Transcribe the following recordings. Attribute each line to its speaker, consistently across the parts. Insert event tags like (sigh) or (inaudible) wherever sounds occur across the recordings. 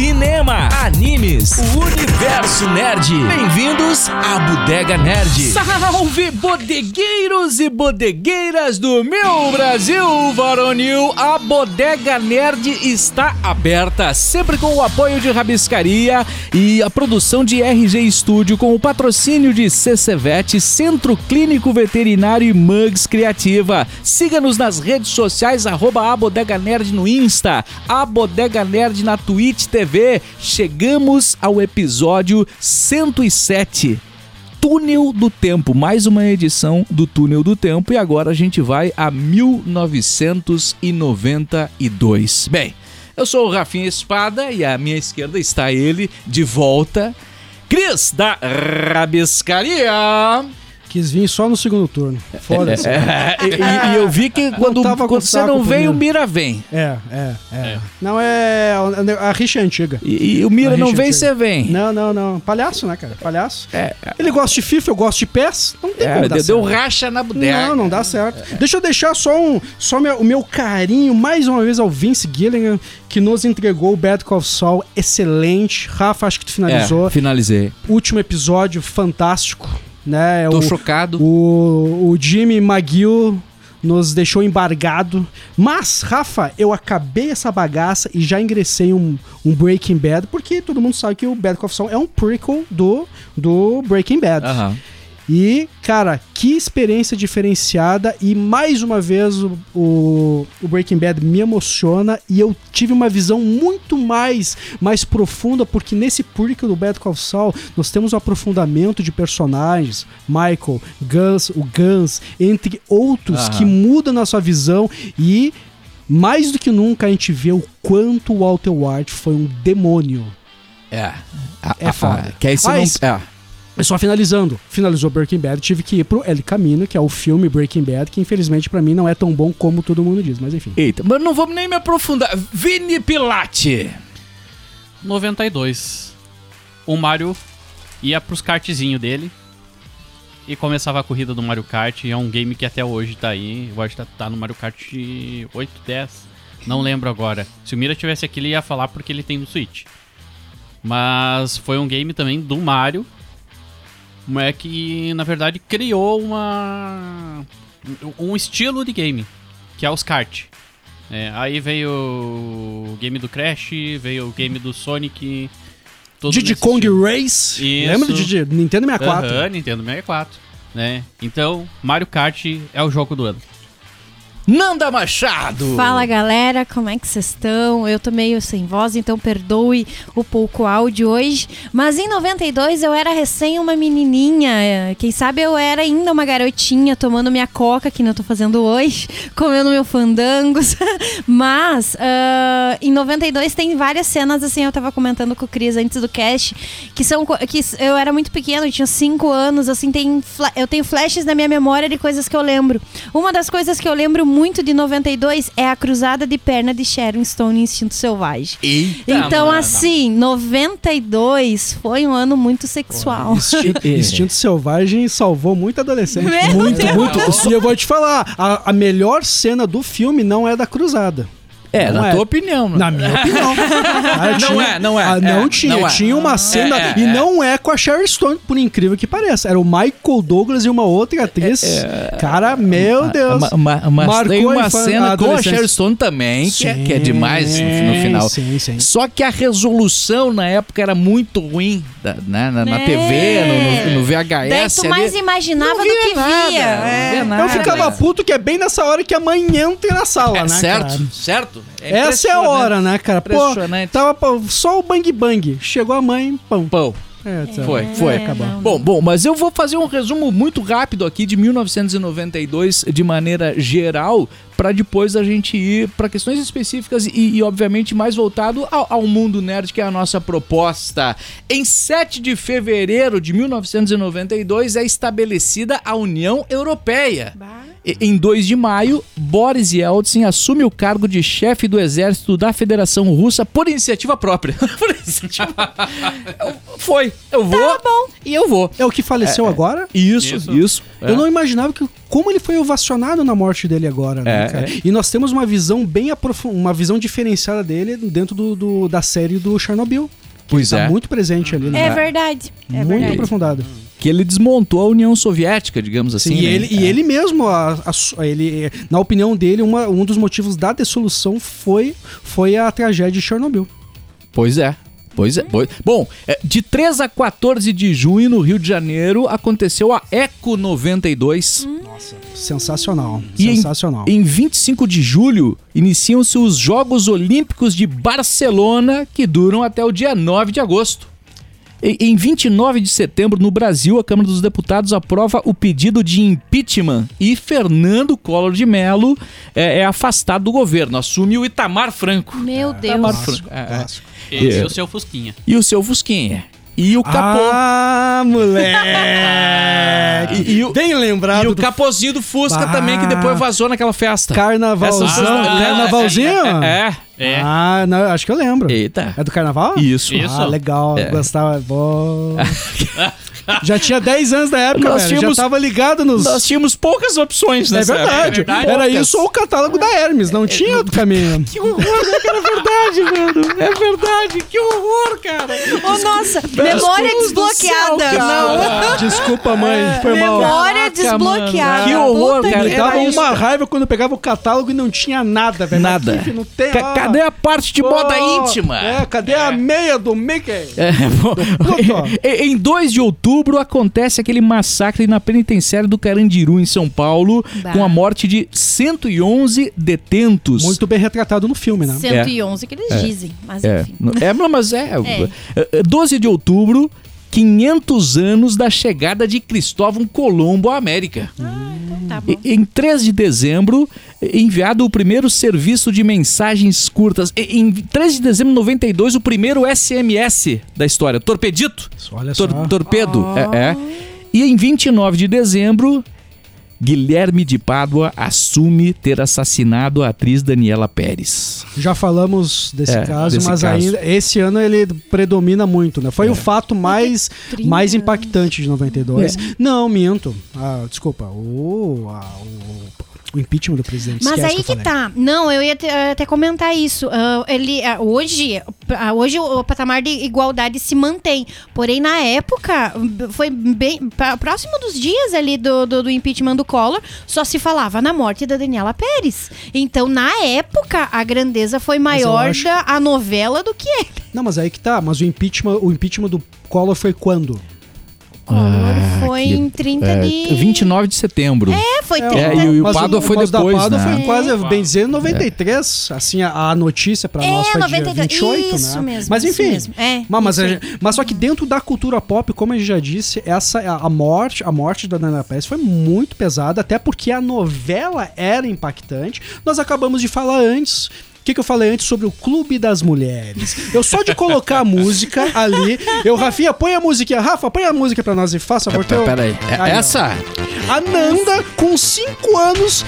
Speaker 1: cinema, animes, o universo nerd. Bem-vindos à Bodega Nerd. Salve, bodegueiros e bodegueiras do meu Brasil varonil. A Bodega Nerd está aberta, sempre com o apoio de Rabiscaria e a produção de RG Studio com o patrocínio de CCVET, Centro Clínico Veterinário e Mugs Criativa. Siga-nos nas redes sociais, arroba a Bodega Nerd no Insta, a Bodega Nerd na Twitch TV. Chegamos ao episódio 107. Túnel do Tempo, mais uma edição do Túnel do Tempo e agora a gente vai a 1992. Bem, eu sou o Rafinha Espada e à minha esquerda está ele de volta, Cris da Rabiscaria.
Speaker 2: Quis vir só no segundo turno. Foda-se. (laughs)
Speaker 1: É, e, e- e eu vi que quando, quando você não vem, o Mira vem.
Speaker 2: É, é, é. Não é. A rixa é antiga.
Speaker 1: E, e o Mira não
Speaker 2: gente
Speaker 1: vem, você vem.
Speaker 2: Não, não, não. Palhaço, né, cara? Palhaço.
Speaker 1: É,
Speaker 2: Ele gosta de FIFA, eu gosto de PES. Não tem
Speaker 1: é,
Speaker 2: como dar
Speaker 1: deu, deu racha na bodega.
Speaker 2: Não, não dá certo. Deixa eu deixar só, um, só meu- o meu carinho mais uma vez ao Vince Gilligan, que nos entregou o Bad Call Saul excelente. Rafa, acho que tu finalizou.
Speaker 1: É, finalizei.
Speaker 2: Último episódio fantástico, né?
Speaker 1: Tô
Speaker 2: o,
Speaker 1: chocado.
Speaker 2: O, o Jimmy McGill nos deixou embargado. Mas, Rafa, eu acabei essa bagaça e já ingressei um, um Breaking Bad, porque todo mundo sabe que o Bad Call Saul é um prequel do, do Breaking Bad.
Speaker 1: Aham.
Speaker 2: E, cara, que experiência diferenciada. E mais uma vez o, o, o Breaking Bad me emociona. E eu tive uma visão muito mais, mais profunda, porque nesse prequel do Bad Call Saul nós temos um aprofundamento de personagens. Michael, Gus, o Guns, entre outros,
Speaker 1: Aham.
Speaker 2: que mudam na sua visão. E mais do que nunca a gente vê o quanto o Walter White foi um demônio.
Speaker 1: É. A-
Speaker 2: É
Speaker 1: a-
Speaker 2: foda.
Speaker 1: a- que aí você
Speaker 2: Ah,
Speaker 1: não... é.
Speaker 2: E só finalizando, finalizou Breaking Bad, tive que ir pro El Camino, que é o filme Breaking Bad, que infelizmente pra mim não é tão bom como todo mundo diz, mas enfim.
Speaker 1: Eita, mas não vamos nem me aprofundar. Vini Pilate.
Speaker 3: 92. O Mario ia pros kartzinhos dele e começava a corrida do Mario Kart. E é um game que até hoje tá aí. Eu acho que tá, tá no Mario Kart 8, 10. Não lembro agora. Se o Mira tivesse aqui, ele ia falar porque ele tem no Switch. Mas foi um game também do Mario. É que, na verdade, criou uma um estilo de game, que é os kart. É, aí veio o game do Crash, veio o game do Sonic.
Speaker 2: Diddy Kong
Speaker 3: estilo.
Speaker 2: Race,
Speaker 3: Isso.
Speaker 2: lembra do Diddy? Nintendo 64.
Speaker 3: Aham, Nintendo 64. Né? Então, Mario Kart é o jogo do ano.
Speaker 1: Nanda Machado.
Speaker 4: Fala galera, como é que vocês estão? Eu tô meio sem voz, então perdoe o pouco áudio hoje. Mas em 92 eu era recém uma menininha. Quem sabe eu era ainda uma garotinha tomando minha coca, que não tô fazendo hoje, (laughs) comendo meu fandangos. (laughs) Mas ah, em 92 tem várias cenas, assim, eu tava comentando com o Cris antes do cast, que são que eu era muito pequena, eu tinha 5 anos, assim, tem eu tenho flashes na minha memória de coisas que eu lembro. Uma das coisas que eu lembro muito de 92 é a cruzada de perna de Sharon Stone em Instinto Selvagem.
Speaker 1: Eita,
Speaker 4: Então,
Speaker 1: mano.
Speaker 4: assim, 92 foi um ano muito sexual.
Speaker 2: Instinto, (laughs) Instinto Selvagem salvou muito adolescente.
Speaker 4: Meu
Speaker 2: muito,
Speaker 4: Deus.
Speaker 2: muito. E eu vou te falar, a, a melhor cena do filme não é da cruzada.
Speaker 1: É,
Speaker 2: Não
Speaker 1: na
Speaker 2: é.
Speaker 1: tua opinião. né?
Speaker 2: Na minha opinião. (laughs) Ah,
Speaker 1: Não
Speaker 2: tinha-
Speaker 1: é, não é.
Speaker 2: Ah, não
Speaker 1: É,
Speaker 2: tinha.
Speaker 1: não é.
Speaker 2: Tinha uma cena.
Speaker 1: É, é,
Speaker 2: e
Speaker 1: é.
Speaker 2: não é com a Sharon Stone, por incrível que pareça. Era o Michael Douglas e uma outra atriz. Cara, meu Deus.
Speaker 1: Ma- ma- mas
Speaker 2: Marcou
Speaker 1: tem uma cena com a. Sharon Stone também, que é, que é demais no, no
Speaker 2: Sim,
Speaker 1: final.
Speaker 2: Sim, sim.
Speaker 1: Só que a resolução na época era muito ruim da- né, na, na
Speaker 4: É.
Speaker 1: TV, no, no- no VHS.
Speaker 4: Daí tu
Speaker 1: ali.
Speaker 4: mais imaginava do que
Speaker 1: nada,
Speaker 4: via.
Speaker 1: não
Speaker 4: É.
Speaker 1: via nada.
Speaker 2: Eu ficava puto que é bem nessa hora que a mãe entra na sala,
Speaker 1: É,
Speaker 2: né?
Speaker 1: certo, certo.
Speaker 2: Essa é a hora, né, cara? Pô, tava pô, só o bang bang. Chegou a mãe, pão.
Speaker 1: Pão.
Speaker 2: É, tá.
Speaker 1: Foi, foi.
Speaker 4: acabou.
Speaker 1: Bom, bom, mas eu vou fazer um resumo muito rápido aqui de 1992 de maneira geral para depois a gente ir para questões específicas e, e, obviamente mais voltado ao, ao mundo nerd que é a nossa proposta. Em 7 de fevereiro de 1992 é estabelecida a União Europeia. E- Em 2 de maio, Boris Yeltsin assume o cargo de chefe do exército da Federação Russa por iniciativa própria. (laughs) Por Tipo, eu- foi, eu vou
Speaker 4: Tá bom.
Speaker 1: e eu vou.
Speaker 2: É o que faleceu agora?
Speaker 1: Isso, isso.
Speaker 3: Isso.
Speaker 1: é.
Speaker 2: Eu não imaginava que como ele foi ovacionado na morte dele agora, né,
Speaker 1: É,
Speaker 2: cara?
Speaker 1: é.
Speaker 2: E nós temos uma visão bem aprofundada, uma visão diferenciada dele dentro do, do- da série do Chernobyl. Que
Speaker 1: Pois
Speaker 2: ele tá
Speaker 1: é.
Speaker 2: muito presente ali, né?
Speaker 4: É verdade. É
Speaker 2: muito
Speaker 4: verdade.
Speaker 2: aprofundado.
Speaker 1: Que ele desmontou a União Soviética, digamos assim.
Speaker 2: Sim, e,
Speaker 1: né?
Speaker 2: ele, e ele mesmo, a- a- ele, na opinião dele, uma- um dos motivos da dissolução foi, foi a tragédia de Chernobyl.
Speaker 1: Pois é. Pois é. Pois... Bom, é, de 3 a 14 de junho, no Rio de Janeiro, aconteceu a Eco 92.
Speaker 2: Sensacional.
Speaker 1: E em-
Speaker 2: sensacional.
Speaker 1: Em 25 de julho, iniciam-se os Jogos Olímpicos de Barcelona, que duram até o dia 9 de agosto. E- Em 29 de setembro, no Brasil, a Câmara dos Deputados aprova o pedido de impeachment e Fernando Collor de Mello é, é afastado do governo, assume o Itamar Franco.
Speaker 4: Meu Deus.
Speaker 1: Itamar Franco. É, é.
Speaker 2: Clássico.
Speaker 3: Esse
Speaker 1: É.
Speaker 3: é o seu Fusquinha.
Speaker 1: E o seu Fusquinha. E o capô.
Speaker 2: Ah, moleque! (laughs)
Speaker 1: E- e o-
Speaker 2: Bem lembrado
Speaker 1: e o
Speaker 2: do
Speaker 1: capozinho do Fusca
Speaker 2: Bah.
Speaker 1: também, que depois vazou naquela festa.
Speaker 2: carnavalzão. Ah,
Speaker 1: é,
Speaker 2: carnavalzinho?
Speaker 1: É.
Speaker 3: É.
Speaker 2: Ah, não, acho que eu lembro.
Speaker 1: Eita.
Speaker 2: É do carnaval?
Speaker 1: Isso.
Speaker 3: Isso.
Speaker 2: Ah, legal.
Speaker 1: É.
Speaker 2: Gostava. Bom. (laughs) (laughs) Já tinha 10 anos da época,
Speaker 1: Nós
Speaker 2: velho.
Speaker 1: tínhamos-
Speaker 2: Já tava ligado nos.
Speaker 1: Nós tínhamos poucas opções
Speaker 2: É
Speaker 1: nessa
Speaker 2: verdade.
Speaker 1: época.
Speaker 3: É verdade.
Speaker 2: Era
Speaker 1: Poucas.
Speaker 2: isso ou o catálogo da Hermes. Não tinha outro caminho. (laughs)
Speaker 1: Que horror, né, cara? É verdade, mano. É verdade. Que horror, cara.
Speaker 4: Ô, nossa, memória
Speaker 1: do céu,
Speaker 4: desbloqueada.
Speaker 1: cara.
Speaker 2: Desculpa, mãe. Foi mal.
Speaker 4: Memória desbloqueada.
Speaker 1: mano. Que horror,
Speaker 4: Puta
Speaker 1: cara.
Speaker 2: Me dava
Speaker 1: Era isso.
Speaker 2: uma raiva quando eu pegava o catálogo e não tinha nada, velho.
Speaker 1: Nada.
Speaker 2: Aqui, Não tem,
Speaker 1: cadê a parte de moda
Speaker 2: Pô,
Speaker 1: íntima?
Speaker 2: É, cadê a meia do Mickey?
Speaker 1: É, bom,
Speaker 2: puto. (laughs)
Speaker 1: em 2 de outubro acontece aquele massacre na penitenciária do Carandiru, em São Paulo,
Speaker 4: Bah.
Speaker 1: com a morte de 111 detentos.
Speaker 2: Muito bem retratado no filme, né?
Speaker 4: 111 que eles dizem, mas
Speaker 1: É,
Speaker 4: enfim.
Speaker 1: é, mas é, (laughs)
Speaker 4: É.
Speaker 1: é, 12 de outubro, 500 anos da chegada de Cristóvão Colombo à América.
Speaker 4: Tá bom.
Speaker 1: Em 3 de dezembro, enviado o primeiro serviço de mensagens curtas. E- Em 3 de dezembro de 92, o primeiro SMS da história. Torpedito.
Speaker 2: Olha só.
Speaker 1: Tor- torpedo. É, é. E em 29 de dezembro, Guilherme de Pádua assume ter assassinado a atriz Daniela Pérez.
Speaker 2: Já falamos desse
Speaker 1: É,
Speaker 2: caso,
Speaker 1: desse
Speaker 2: mas
Speaker 1: caso.
Speaker 2: ainda esse ano ele predomina muito, né? Foi
Speaker 1: É.
Speaker 2: o fato mais,
Speaker 4: 30
Speaker 2: mais impactante de 92. Não, minto. Ah, desculpa. O, a- o, o impeachment do presidente.
Speaker 4: Mas aí que
Speaker 2: falei.
Speaker 4: tá. Não, eu ia até comentar isso. Ah, ele, ah, hoje, ah, hoje o patamar de igualdade se mantém. Porém, na época, foi bem próximo dos dias ali do, do, do impeachment do Collor, só se falava na morte da Daniela Pérez. Então, na época, a grandeza foi maior
Speaker 2: acho-
Speaker 4: da a novela do que ele.
Speaker 2: Não, mas aí que tá. Mas o impeachment, o impeachment do Collor foi quando?
Speaker 4: Collor
Speaker 1: Ah,
Speaker 4: foi
Speaker 1: que-
Speaker 4: em 30
Speaker 1: É,
Speaker 4: de...
Speaker 1: 29 de setembro.
Speaker 4: É, foi 30.
Speaker 1: É, e o, e o
Speaker 2: Mas
Speaker 1: Pádua foi
Speaker 2: mas o
Speaker 1: depois,
Speaker 2: da Pádua
Speaker 1: né?
Speaker 2: foi quase,
Speaker 3: É.
Speaker 2: bem dizer, 93. Assim, a, a notícia pra
Speaker 4: É,
Speaker 2: nós foi
Speaker 4: 93,
Speaker 2: dia 28,
Speaker 4: isso
Speaker 2: né?
Speaker 4: mesmo,
Speaker 2: mas
Speaker 4: isso
Speaker 2: enfim.
Speaker 4: mesmo. É,
Speaker 2: mas, mas, a mas só que dentro da cultura pop, como a gente já disse, essa a, a morte, a morte da Daniela Pérez foi muito pesada, até porque a novela era impactante. Nós acabamos de falar antes o que, que eu falei antes sobre o Clube das Mulheres? Eu só de colocar a música ali, eu, Rafinha, põe a música. Rafa, põe a música pra nós e faça, favor. teu-
Speaker 1: Peraí, é-
Speaker 2: Aí, ó.
Speaker 1: essa?
Speaker 2: A Nanda, com 5 anos,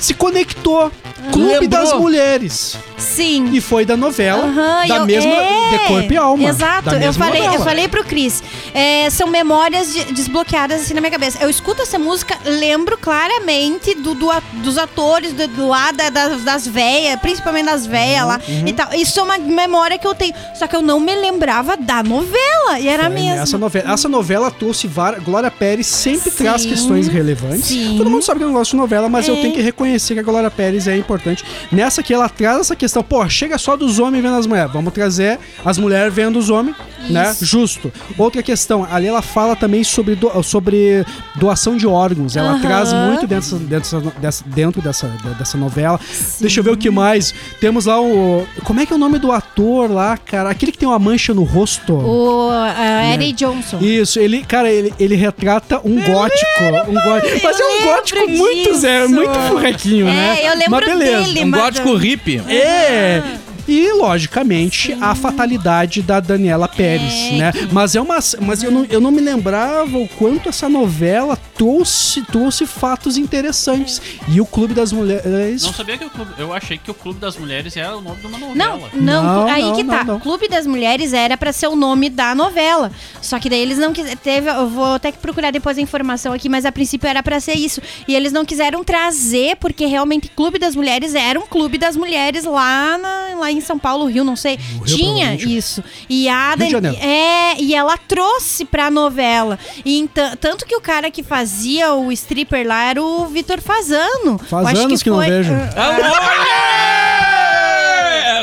Speaker 2: se conectou. Clube
Speaker 1: Lembrou.
Speaker 2: das Mulheres.
Speaker 4: Sim.
Speaker 2: E foi da novela,
Speaker 4: Aham,
Speaker 2: da
Speaker 4: eu-
Speaker 2: mesma
Speaker 4: é,
Speaker 2: de corpo e alma.
Speaker 4: Exato, eu falei, eu falei pro Cris. é, são memórias de- desbloqueadas assim na minha cabeça. Eu escuto essa música, lembro claramente do, do dos atores, do, do lá, da- das, das véias, principalmente das véias lá
Speaker 2: Uhum,
Speaker 4: e tal. Isso é uma memória que eu tenho. Só que eu não me lembrava da novela. E era
Speaker 2: Foi
Speaker 4: mesmo.
Speaker 2: Essa novela, essa novela trouxe várias. Glória Pérez sempre
Speaker 4: Sim,
Speaker 2: traz questões relevantes.
Speaker 4: sim.
Speaker 2: Todo mundo sabe que eu não gosto de novela, mas eu
Speaker 4: É.
Speaker 2: tenho que reconhecer que a Glória Pérez é importante. Nessa que ela traz essa questão, pô, chega só dos homens vendo as mulheres. Vamos trazer as mulheres vendo os homens, né? Justo. Outra questão, ali ela fala também sobre, do- sobre doação de órgãos. Ela
Speaker 4: Aham.
Speaker 2: traz muito dentro dessa, dessa, dentro dessa, dessa novela. Deixa eu ver o que mais. Temos lá o. Como é que é o nome do ator lá, cara? Aquele que tem uma mancha no rosto.
Speaker 4: O uh, Eddie Johnson.
Speaker 2: Isso, ele, cara, ele, ele retrata um gótico. Um gótico mas é um
Speaker 4: lembro
Speaker 2: gótico muito, Zé,
Speaker 4: disso.
Speaker 2: muito furrequinho, né?
Speaker 4: É, eu lembro
Speaker 2: mas beleza.
Speaker 4: dele,
Speaker 1: Um gótico hippie.
Speaker 2: É. Yeah. E, logicamente, a fatalidade da Daniela Pérez,
Speaker 4: É,
Speaker 2: né?
Speaker 4: que-
Speaker 2: Mas é uma. Mas eu não, eu não me lembrava o quanto essa novela trouxe, trouxe fatos interessantes. E o Clube das Mulheres.
Speaker 3: Não sabia que o clube. Eu achei que o Clube das Mulheres era o nome de uma
Speaker 4: Não,
Speaker 3: novela.
Speaker 4: não,
Speaker 2: Não,
Speaker 4: aí
Speaker 2: não,
Speaker 4: que
Speaker 2: não,
Speaker 4: tá.
Speaker 2: não.
Speaker 4: Clube das Mulheres era pra ser o nome da novela. Só que daí eles não quiseram. Teve, eu vou até que procurar depois a informação aqui, mas a princípio era pra ser isso. E eles não quiseram trazer, porque realmente Clube das Mulheres era um clube das mulheres lá, na- lá em São Paulo, Rio, não sei.
Speaker 2: Rio,
Speaker 4: Tinha isso. E a
Speaker 2: Rio de
Speaker 4: Dani-
Speaker 2: Janeiro.
Speaker 4: É, e ela trouxe pra novela. E então, tanto que o cara que fazia o stripper lá era o Vitor Fazano.
Speaker 2: Faz anos que não vejo.
Speaker 1: Essa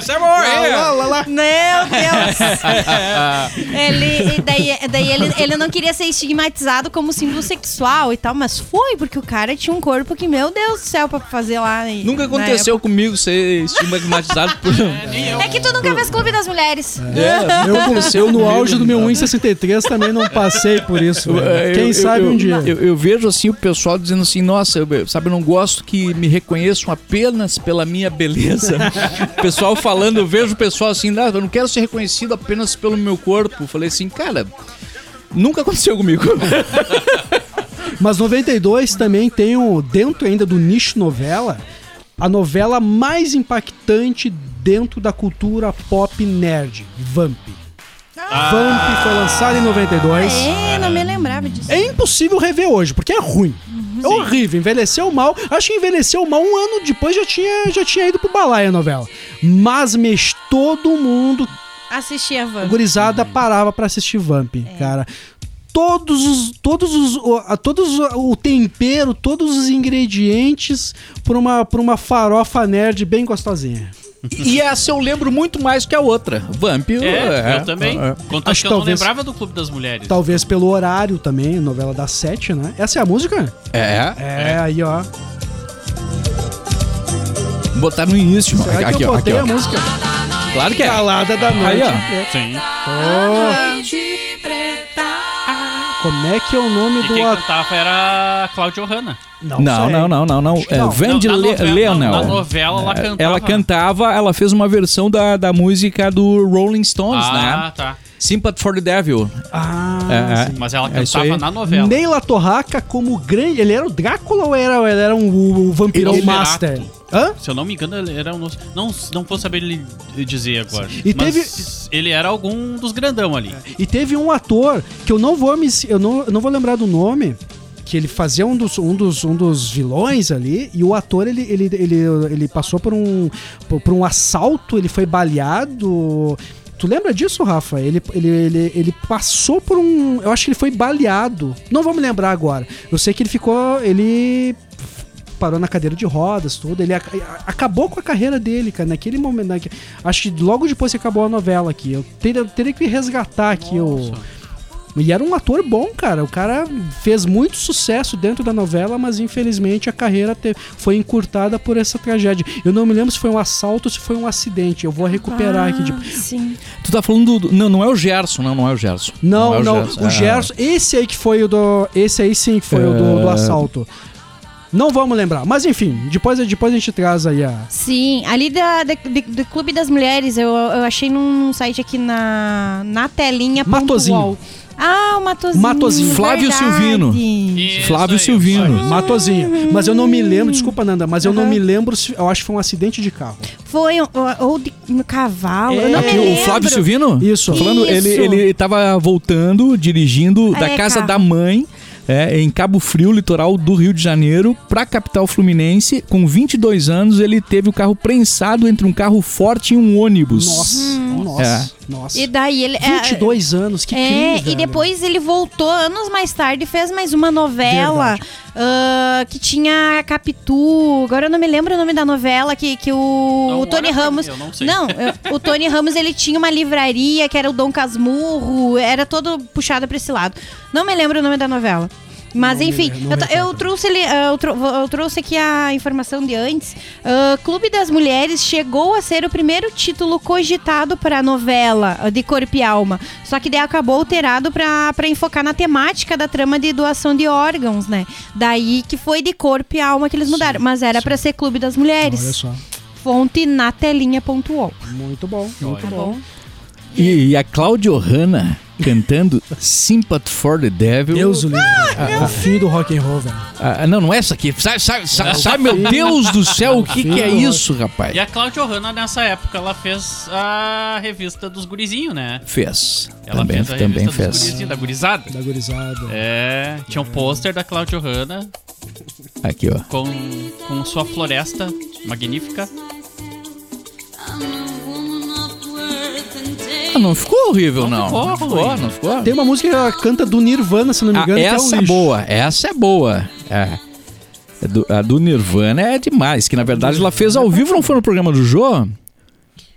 Speaker 1: é boa, hein?
Speaker 2: Lá, lá, lá.
Speaker 4: Meu Deus! (laughs) ele, e daí daí ele, ele não queria ser estigmatizado como símbolo sexual e tal, mas foi, porque o cara tinha um corpo que, meu Deus do céu, pra fazer lá.
Speaker 1: Nunca
Speaker 4: na
Speaker 1: aconteceu comigo ser estigmatizado por.
Speaker 4: época. É que tu nunca fez Clube das Mulheres.
Speaker 1: É,
Speaker 2: Eu, eu no auge do meu 1,63 também não passei por isso.
Speaker 1: É,
Speaker 2: Quem
Speaker 1: eu-
Speaker 2: sabe
Speaker 1: eu-
Speaker 2: um dia.
Speaker 1: Eu, eu vejo assim o pessoal dizendo assim, nossa, eu, sabe, eu não gosto que me reconheçam apenas pela minha beleza. (laughs) o pessoal falando, eu vejo o pessoal assim, "Ah, eu não quero ser reconhecido apenas pelo meu corpo. Falei assim, cara, nunca aconteceu comigo. (laughs)
Speaker 2: Mas 92 também tem um, dentro ainda do nicho novela, a novela mais impactante dentro da cultura pop nerd, Vamp. Vamp foi lançada em 92.
Speaker 4: É, não me lembrava disso.
Speaker 2: É impossível rever hoje, porque é ruim. É horrível, envelheceu mal. Acho que envelheceu mal um ano depois já tinha, já tinha ido pro balaio a novela. Mas mex todo mundo,
Speaker 4: Assisti a
Speaker 2: a
Speaker 4: Van.
Speaker 2: gurizada parava pra assistir Vamp, cara. Todos os, todos os, o, todos o, o tempero, todos os ingredientes pra uma, pra uma farofa nerd bem gostosinha.
Speaker 1: E essa eu lembro muito mais que a outra. Vamp.
Speaker 3: É, eu também.
Speaker 1: é.
Speaker 3: Contanto
Speaker 2: Acho
Speaker 3: que eu não
Speaker 2: talvez-
Speaker 3: lembrava do Clube das Mulheres.
Speaker 2: Talvez pelo horário também, novela das sete, né? Essa é a música?
Speaker 1: É,
Speaker 2: É, aí ó.
Speaker 1: botar no início.
Speaker 2: Será
Speaker 1: aqui,
Speaker 2: que eu
Speaker 1: ó,
Speaker 2: botei
Speaker 1: aqui, ó.
Speaker 2: a música?
Speaker 1: Claro que é.
Speaker 2: Calada da
Speaker 1: Aí,
Speaker 2: noite.
Speaker 1: ó.
Speaker 3: Sim.
Speaker 2: Como é que é o nome
Speaker 3: E
Speaker 2: do
Speaker 3: quem
Speaker 2: ator?
Speaker 3: cantava era a Cláudia Hanna.
Speaker 1: Não, não, não, não, não.
Speaker 2: que
Speaker 1: É,
Speaker 2: não.
Speaker 1: Vandy
Speaker 3: Não, na novela-
Speaker 1: Leonel.
Speaker 3: Na novela ela cantava.
Speaker 1: Ela cantava, ela fez uma versão da, da música do Rolling Stones,
Speaker 3: Ah,
Speaker 1: né?
Speaker 3: tá.
Speaker 1: Sympathy for the Devil.
Speaker 2: Ah,
Speaker 1: É, é.
Speaker 3: Mas ela
Speaker 1: É
Speaker 3: cantava na novela.
Speaker 2: Neila Torraca como grande. Ele era o Drácula ou era, ele era um, o, o vampirão
Speaker 3: Ele-
Speaker 2: master? Hã?
Speaker 3: Se eu não me engano, ele era um. Não, não vou saber lhe dizer agora.
Speaker 2: E
Speaker 3: mas
Speaker 2: teve-
Speaker 3: ele era algum dos grandão ali.
Speaker 2: E teve um ator que eu não vou me, eu não, eu não vou lembrar do nome. Que ele fazia um dos, um dos, um dos vilões ali, e o ator ele, ele, ele, ele passou por um, por, por um assalto, ele foi baleado. Tu lembra disso, Rafa? Ele, ele, ele, ele passou por um. Eu acho que ele foi baleado. Não vou me lembrar agora. Eu sei que ele ficou. Ele parou na cadeira de rodas, tudo. Ele ac- acabou com a carreira dele, cara, naquele momento. naque- acho que logo depois que acabou a novela aqui. Eu teria, teria que resgatar aqui o. E era um ator bom, cara. O cara fez muito sucesso dentro da novela, mas infelizmente a carreira te- foi encurtada por essa tragédia. Eu não me lembro se foi um assalto ou se foi um acidente. Eu vou recuperar aqui. De...
Speaker 4: Ah, Sim.
Speaker 1: Tu tá falando do. Não, não é o Gerson, não, não é o Gerson.
Speaker 2: Não,
Speaker 1: é
Speaker 2: não. O
Speaker 1: Ah.
Speaker 2: Gerson, esse aí que foi o do. Esse aí sim que foi o do, do
Speaker 1: É.
Speaker 2: assalto. Não vamos lembrar. Mas enfim, depois, depois a gente traz aí a.
Speaker 4: Sim, ali da, da- de- do Clube das Mulheres, eu, eu achei num site aqui na, na telinha.
Speaker 2: Matozinho.
Speaker 4: Ah, o Matozinho.
Speaker 2: Matozinho.
Speaker 1: Flávio
Speaker 4: verdade.
Speaker 1: Silvino.
Speaker 3: Isso
Speaker 1: Flávio
Speaker 3: aí,
Speaker 1: Silvino.
Speaker 3: Flávio.
Speaker 2: Matozinho. Mas eu não me lembro, desculpa, Nanda, mas eu não
Speaker 4: Aham.
Speaker 2: me lembro se. Eu acho que foi um acidente de carro.
Speaker 4: Foi um- ou de, no cavalo.
Speaker 2: É,
Speaker 4: eu não
Speaker 1: Aqui,
Speaker 4: me
Speaker 1: o
Speaker 4: lembro.
Speaker 1: Flávio Silvino?
Speaker 2: Isso.
Speaker 1: Falando, ele,
Speaker 4: Isso.
Speaker 1: ele tava voltando, dirigindo da
Speaker 4: É,
Speaker 1: casa
Speaker 4: carro.
Speaker 1: da mãe. é, em Cabo Frio, litoral do Rio de Janeiro, pra capital fluminense. Com 22 anos, ele teve o carro prensado entre um carro forte e um ônibus.
Speaker 2: Nossa, nossa,
Speaker 1: É.
Speaker 2: nossa.
Speaker 4: E daí ele. é,
Speaker 2: 22 anos, que
Speaker 4: É,
Speaker 2: crime,
Speaker 4: e depois ele voltou anos mais tarde e fez mais uma novela ah, que tinha Capitu. Agora eu não me lembro o nome da novela que, que o,
Speaker 3: Não
Speaker 4: o Tony Ramos.
Speaker 3: mim, eu não sei.
Speaker 4: eu- o Tony Ramos ele tinha uma livraria que era o Dom Casmurro, era todo puxado pra esse lado. Não me lembro o nome da novela. Mas enfim, eu, eu trouxe ele, eu, trou- eu trouxe aqui a informação de antes. Ah, Clube das Mulheres chegou a ser o primeiro título cogitado para a novela ah, de Corpo e Alma. Só que daí acabou alterado para enfocar na temática da trama de doação de órgãos, né? Daí que foi de Corpo e Alma que eles mudaram. Mas era para ser Clube das Mulheres.
Speaker 2: Olha só.
Speaker 4: Fonte na telinha.uol.
Speaker 2: Muito bom, muito
Speaker 4: Tá
Speaker 2: bom.
Speaker 4: bom?
Speaker 1: E, e a Claudio Hanna, cantando Sympathy for the Devil.
Speaker 2: Deus o livre. o fim do rock and roll, velho.
Speaker 1: Ah, não, não é essa aqui. Sabe, sabe, sabe, sabe, meu Deus do céu, o que, que é isso, rapaz?
Speaker 3: E a Claudia Hanna, nessa época, ela fez a revista dos gurizinhos, né?
Speaker 1: Fez.
Speaker 3: Ela
Speaker 1: também
Speaker 3: fez a
Speaker 1: também
Speaker 3: revista dos
Speaker 1: fez.
Speaker 3: gurizinhos, da gurizada.
Speaker 2: Da gurizada.
Speaker 3: É, tinha um pôster da Claudia Hanna
Speaker 1: Aqui, ó.
Speaker 3: com, com sua floresta magnífica.
Speaker 1: Ah, não ficou horrível, não.
Speaker 3: Não
Speaker 1: Não
Speaker 3: ficou
Speaker 1: ficou,
Speaker 3: ruim.
Speaker 1: não ficou.
Speaker 2: Tem uma música que ela canta do Nirvana, se não me
Speaker 1: Ah,
Speaker 2: engano, que é um
Speaker 1: essa é boa, essa é boa. É. É do- a do Nirvana é demais, que na verdade ela fez ao vivo, não foi no programa do Jô?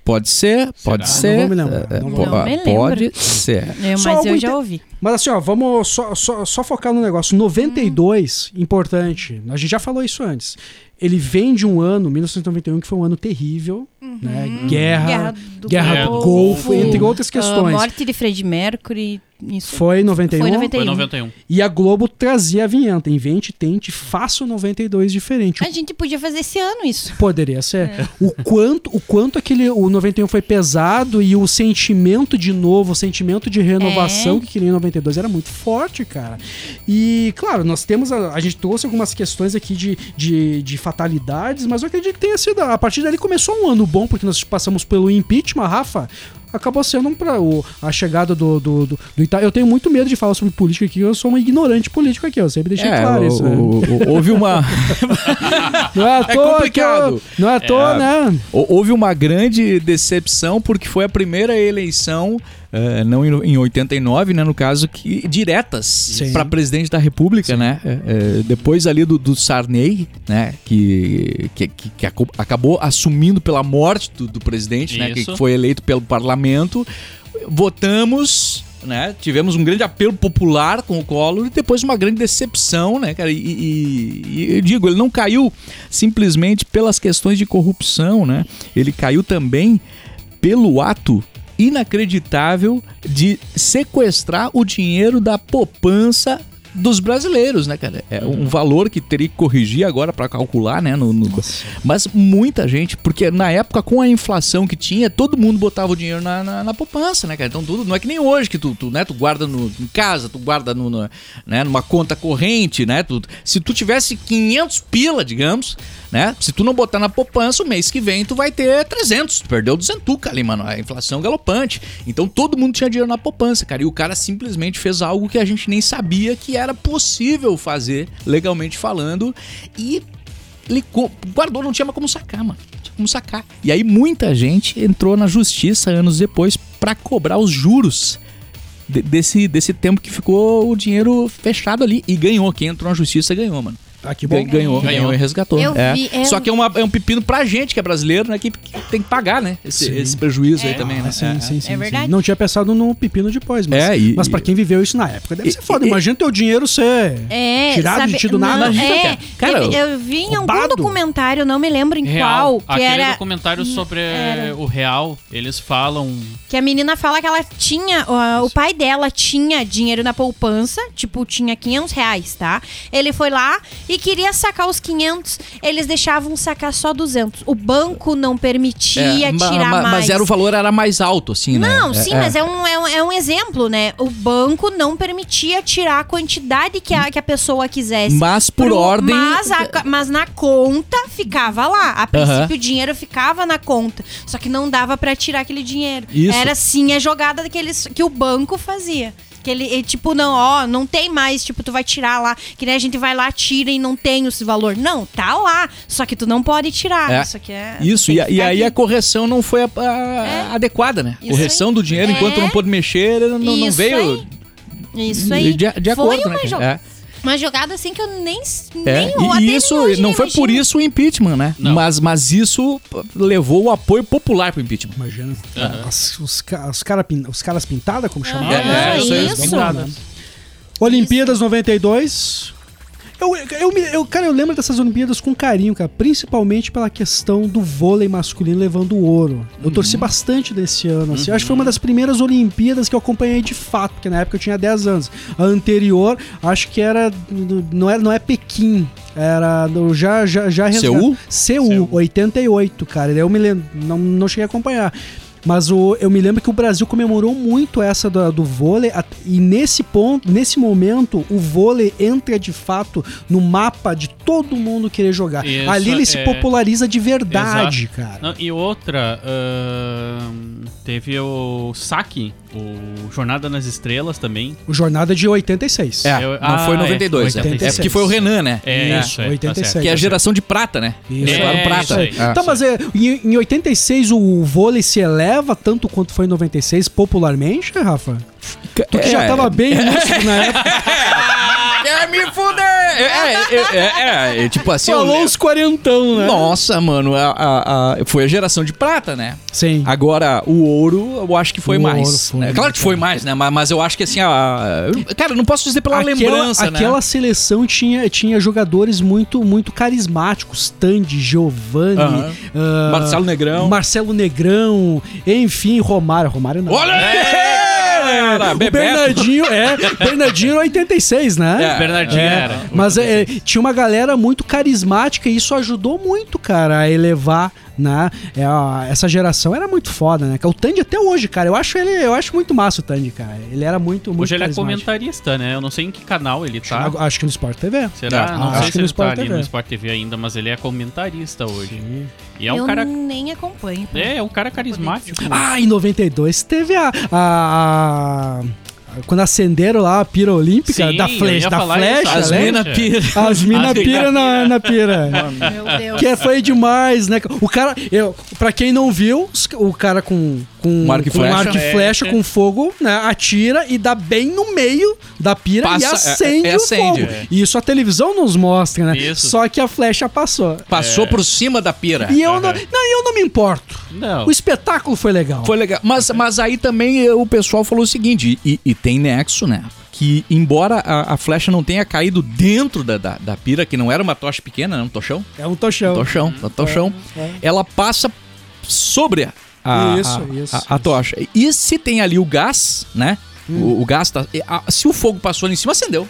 Speaker 1: Pode ser, pode
Speaker 3: Será?
Speaker 1: ser.
Speaker 2: Não vou me lembrar,
Speaker 1: É, é,
Speaker 2: não
Speaker 1: po-
Speaker 4: Não
Speaker 1: ah,
Speaker 4: me lembro.
Speaker 1: Pode ser.
Speaker 4: Eu,
Speaker 2: Só
Speaker 4: mas eu já ouvi.
Speaker 2: Mas assim, ó, vamos só, só, só focar no negócio. 92, importante, a gente já falou isso antes. Ele vem de um ano, 1991, que foi um ano terrível, né? Guerra,
Speaker 4: Guerra
Speaker 2: guerra
Speaker 4: do
Speaker 2: do,
Speaker 3: Golfo.
Speaker 2: Golfo, entre outras
Speaker 4: A
Speaker 2: questões.
Speaker 4: morte de Freddie Mercury. Isso.
Speaker 2: Foi em 91.
Speaker 4: Foi em
Speaker 3: Foi
Speaker 4: 91.
Speaker 3: em 91.
Speaker 2: E a Globo trazia a vinheta. Invente, tente, faça o 92 diferente.
Speaker 4: A gente podia fazer esse ano isso.
Speaker 2: Poderia ser. O quanto, o quanto aquele o 91 foi pesado e o sentimento de novo, o sentimento de renovação
Speaker 4: É.
Speaker 2: que queria em 92 era muito forte, cara. E, claro, nós temos a, a gente trouxe algumas questões aqui de, de, de fatalidades, mas eu acredito que tenha sido a partir dali começou um ano bom porque nós passamos pelo impeachment, Rafa. Acabou sendo um pra, o, a chegada do, do, do, do Ita- Eu tenho muito medo de falar sobre política aqui, eu sou um ignorante político aqui, eu sempre deixei
Speaker 1: É,
Speaker 2: claro
Speaker 1: o-
Speaker 2: isso. né?
Speaker 1: o- houve uma. (laughs) (laughs)
Speaker 2: Não é à
Speaker 1: É
Speaker 2: toa
Speaker 1: complicado.
Speaker 2: eu- Não é à toa, né?
Speaker 1: Hou- Houve uma grande decepção porque foi a primeira eleição, eh, não em, em 89, né, no caso, que diretas
Speaker 2: Sim.
Speaker 1: para presidente da República, né? Eh, eh, depois ali do, do Sarney, né, que, que, que- que acabou assumindo pela morte do, do presidente, né, que
Speaker 3: Isso.
Speaker 1: foi eleito pelo parlamento, votamos. Né? Tivemos um grande apelo popular com o Collor e depois uma grande decepção, né, cara? E, e- e eu digo, ele não caiu simplesmente pelas questões de corrupção, né? Ele caiu também pelo ato inacreditável de sequestrar o dinheiro da poupança dos brasileiros, né, cara? É um valor que teria que corrigir agora para calcular, né? no- no- Mas muita gente, porque na época com a inflação que tinha, todo mundo botava o dinheiro na, na, na poupança, né, cara? Então tudo não é que nem hoje que tu, tu, né, tu guarda no, em casa, tu guarda no, no- né, numa conta corrente, né? Tu, se tu tivesse 500 pila, digamos, né? Se tu não botar na poupança, o mês que vem tu vai ter 300. Tu perdeu 200 ali, mano. A inflação galopante. Então todo mundo tinha dinheiro na poupança, cara. E o cara simplesmente fez algo que a gente nem sabia que era possível fazer, legalmente falando. E ele guardou, não tinha mais como sacar, mano. Não tinha como sacar. E aí muita gente entrou na justiça anos depois pra cobrar os juros de- desse, desse tempo que ficou o dinheiro fechado ali. E ganhou. Quem entrou na justiça ganhou, mano.
Speaker 2: Ah, que bom.
Speaker 1: Ganhou, ganhou,
Speaker 3: Ganhou.
Speaker 1: e resgatou.
Speaker 4: Eu
Speaker 1: é.
Speaker 4: vi, é-
Speaker 1: Só que é, uma- é um pepino pra gente que é brasileiro, né? Que, que tem que pagar, né? Esse,
Speaker 2: Sim.
Speaker 1: esse prejuízo aí também, né?
Speaker 2: Ah, sim,
Speaker 1: É.
Speaker 2: sim, sim,
Speaker 4: É
Speaker 2: sim.
Speaker 4: verdade.
Speaker 2: Não tinha pensado no pepino depois, mas,
Speaker 1: É, e-
Speaker 2: mas pra quem viveu isso na época, deve ser foda.
Speaker 1: e-
Speaker 2: Imagina teu dinheiro ser
Speaker 4: É,
Speaker 2: tirado
Speaker 4: sabe,
Speaker 2: de ti do nada.
Speaker 1: Imagina,
Speaker 4: é,
Speaker 1: cara.
Speaker 4: Teve- eu vi em algum documentário, não me lembro em
Speaker 3: Real.
Speaker 4: qual, que
Speaker 3: Aquele
Speaker 4: era
Speaker 3: documentário sobre
Speaker 4: era.
Speaker 3: o real, eles falam.
Speaker 4: que a menina fala que ela tinha, ó, o pai dela tinha dinheiro na poupança, tipo, tinha 500 reais, tá? Ele foi lá e queria sacar os 500, eles deixavam sacar só 200. O banco não permitia
Speaker 1: É,
Speaker 4: tirar
Speaker 1: ma-
Speaker 4: mais.
Speaker 1: Mas era o valor era mais alto, assim, né?
Speaker 4: Não, sim, mas é um, é, um, é um exemplo, né? O banco não permitia tirar a quantidade que a, que a pessoa quisesse.
Speaker 1: Mas por
Speaker 4: Pro-
Speaker 1: ordem.
Speaker 4: Mas, a- mas na conta ficava lá. A princípio o dinheiro ficava na conta. Só que não dava pra tirar aquele dinheiro.
Speaker 1: Isso.
Speaker 4: Era sim a jogada daqueles, que o banco fazia. Que ele, ele, tipo, não, ó, não tem mais, tipo, tu vai tirar lá. Que nem a gente vai lá, tira e não tem esse valor. Não, tá lá. Só que tu não pode tirar.
Speaker 1: É.
Speaker 4: Isso aqui é.
Speaker 1: Isso, e, a- e aí a correção não foi a- a-
Speaker 4: É.
Speaker 1: adequada, né?
Speaker 4: Isso
Speaker 1: correção
Speaker 4: aí.
Speaker 1: do dinheiro,
Speaker 4: É.
Speaker 1: enquanto não pôde mexer, não, não veio
Speaker 4: aí. Isso aí.
Speaker 1: de, de
Speaker 4: Foi
Speaker 1: acordo,
Speaker 4: uma
Speaker 1: né? É.
Speaker 4: Uma jogada assim que eu nem.
Speaker 1: É,
Speaker 4: nem
Speaker 1: e- e
Speaker 4: nem
Speaker 1: isso
Speaker 4: hoje
Speaker 1: não
Speaker 4: nem
Speaker 1: foi por isso o impeachment, né?
Speaker 3: Não.
Speaker 1: Mas, mas isso levou o apoio popular pro impeachment.
Speaker 2: Imagina. As- os, ca- os, cara os caras pintadas, como chamavam?
Speaker 4: Ah,
Speaker 1: É, isso aí,
Speaker 4: isso.
Speaker 2: Pintadas. Olimpíadas 92. Eu, eu, eu, cara, eu lembro dessas Olimpíadas com carinho, cara. Principalmente pela questão do vôlei masculino levando o ouro. Eu torci bastante desse ano. Assim. Eu Acho que foi uma das primeiras Olimpíadas que eu acompanhei de fato, porque na época eu tinha 10 anos. A anterior, acho que era. Não é, não é Pequim. Era. do- Já, já, já
Speaker 1: Seul?
Speaker 2: Seul, 88, cara. Eu me lembro. Não, não cheguei a acompanhar. Mas o, eu me lembro que o Brasil comemorou muito essa do, do vôlei a- e nesse ponto, nesse momento, o vôlei entra de fato no mapa de todo mundo querer jogar.
Speaker 3: Isso,
Speaker 2: Ali ele se
Speaker 3: é.
Speaker 2: populariza de verdade,
Speaker 3: Exato.
Speaker 2: cara.
Speaker 3: Não, e outra, ahn, teve o Saque, o Jornada nas Estrelas também.
Speaker 2: O Jornada de 86.
Speaker 1: É,
Speaker 3: Eu-
Speaker 1: não
Speaker 3: ah,
Speaker 1: foi
Speaker 3: é,
Speaker 1: 92. É,
Speaker 2: 86.
Speaker 1: é porque foi o Renan, né?
Speaker 3: É,
Speaker 2: Isso,
Speaker 3: isso, é,
Speaker 2: 86.
Speaker 3: Tá
Speaker 1: Que é a
Speaker 3: certo.
Speaker 1: geração de prata, né?
Speaker 2: Isso.
Speaker 1: Eles
Speaker 3: É,
Speaker 1: falaram
Speaker 3: isso
Speaker 1: prata.
Speaker 3: aí.
Speaker 1: É.
Speaker 2: Tá, mas é, em, em 86 o vôlei se eleva tanto quanto foi em 96 popularmente, Rafa? Tu que já
Speaker 1: É.
Speaker 2: tava bem lúcido na época. (laughs)
Speaker 1: Quer me fuder! É, é, é, é, é, tipo assim.
Speaker 2: Falou
Speaker 1: eu-
Speaker 2: os quarentão, né?
Speaker 1: Nossa, mano, a, a- a- foi a geração de prata, né?
Speaker 2: Sim.
Speaker 1: Agora, o ouro, eu acho que foi
Speaker 2: O
Speaker 1: mais.
Speaker 2: foi,
Speaker 1: né? Claro que foi mais, né? Mas, mas eu acho que assim, a, cara, não posso dizer pela lembrança,
Speaker 2: aquela
Speaker 1: né?
Speaker 2: seleção tinha, tinha jogadores muito muito carismáticos. Tandy, Giovanni,
Speaker 1: Aham.
Speaker 2: ah,
Speaker 1: Marcelo Negrão.
Speaker 2: Marcelo Negrão, enfim, Romário. Romário não.
Speaker 1: Olha aí! Galera,
Speaker 2: o
Speaker 1: Bebeto.
Speaker 2: Bernardinho, é, Bernardinho era 86, né?
Speaker 1: É.
Speaker 3: Bernardinho
Speaker 2: É,
Speaker 3: era.
Speaker 2: Mas é, tinha uma galera muito carismática e isso ajudou muito, cara, a elevar, né? É, a- essa geração era muito foda, né? O Tandy até hoje, cara, eu acho ele, eu acho muito massa o Tandy, cara. Ele era muito, muito
Speaker 3: Hoje ele é comentarista, né? Eu não sei em que canal ele tá.
Speaker 2: Acho- Acho que no Sport TV.
Speaker 3: Será?
Speaker 1: Ah,
Speaker 3: não
Speaker 2: acho
Speaker 3: sei
Speaker 2: que
Speaker 3: se
Speaker 2: no
Speaker 3: ele
Speaker 2: Sport
Speaker 3: tá ali
Speaker 2: TV.
Speaker 3: no Sport TV ainda, mas ele é comentarista hoje. E é um
Speaker 4: eu
Speaker 3: cara.
Speaker 4: nem acompanho.
Speaker 3: É, é um cara carismático.
Speaker 2: Ah, em 92 teve a. a- a- quando acenderam lá a pira olímpica
Speaker 3: Sim,
Speaker 2: da, flecha, da flecha,
Speaker 3: isso,
Speaker 1: As
Speaker 3: né?
Speaker 1: mina pira.
Speaker 2: As (laughs) mina pira na,
Speaker 3: pira.
Speaker 2: na pira. (laughs)
Speaker 4: Meu Deus.
Speaker 2: Que foi demais, né? O cara, eu, pra quem não viu, o cara com com
Speaker 1: Um arco e
Speaker 2: com
Speaker 1: flecha.
Speaker 2: arco e
Speaker 3: É,
Speaker 2: flecha
Speaker 3: é.
Speaker 2: com fogo, né? Atira e dá bem no meio da pira e
Speaker 1: Passa-
Speaker 2: acende
Speaker 1: é- é
Speaker 2: o
Speaker 1: acende,
Speaker 2: fogo.
Speaker 1: é.
Speaker 2: E isso a televisão nos mostra, né?
Speaker 3: Isso.
Speaker 2: Só que a flecha passou.
Speaker 1: Passou por cima da pira.
Speaker 2: E eu não,
Speaker 3: Aham.
Speaker 2: não, eu não me importo.
Speaker 3: Não.
Speaker 2: O espetáculo foi legal.
Speaker 1: Foi legal. Mas, mas aí também o pessoal falou o seguinte, e, e tem nexo, né? Que embora a, a flecha não tenha caído dentro da, da, da pira, que não era uma tocha pequena, né? Um tochão.
Speaker 2: É um tochão.
Speaker 1: Tochão, um tochão.
Speaker 2: é.
Speaker 1: Ela passa sobre a, a,
Speaker 2: Isso,
Speaker 1: a-
Speaker 2: isso,
Speaker 1: a- a
Speaker 2: isso.
Speaker 1: tocha. E se tem ali o gás, né? O, o gás tá. e a- se o fogo passou ali em cima, acendeu.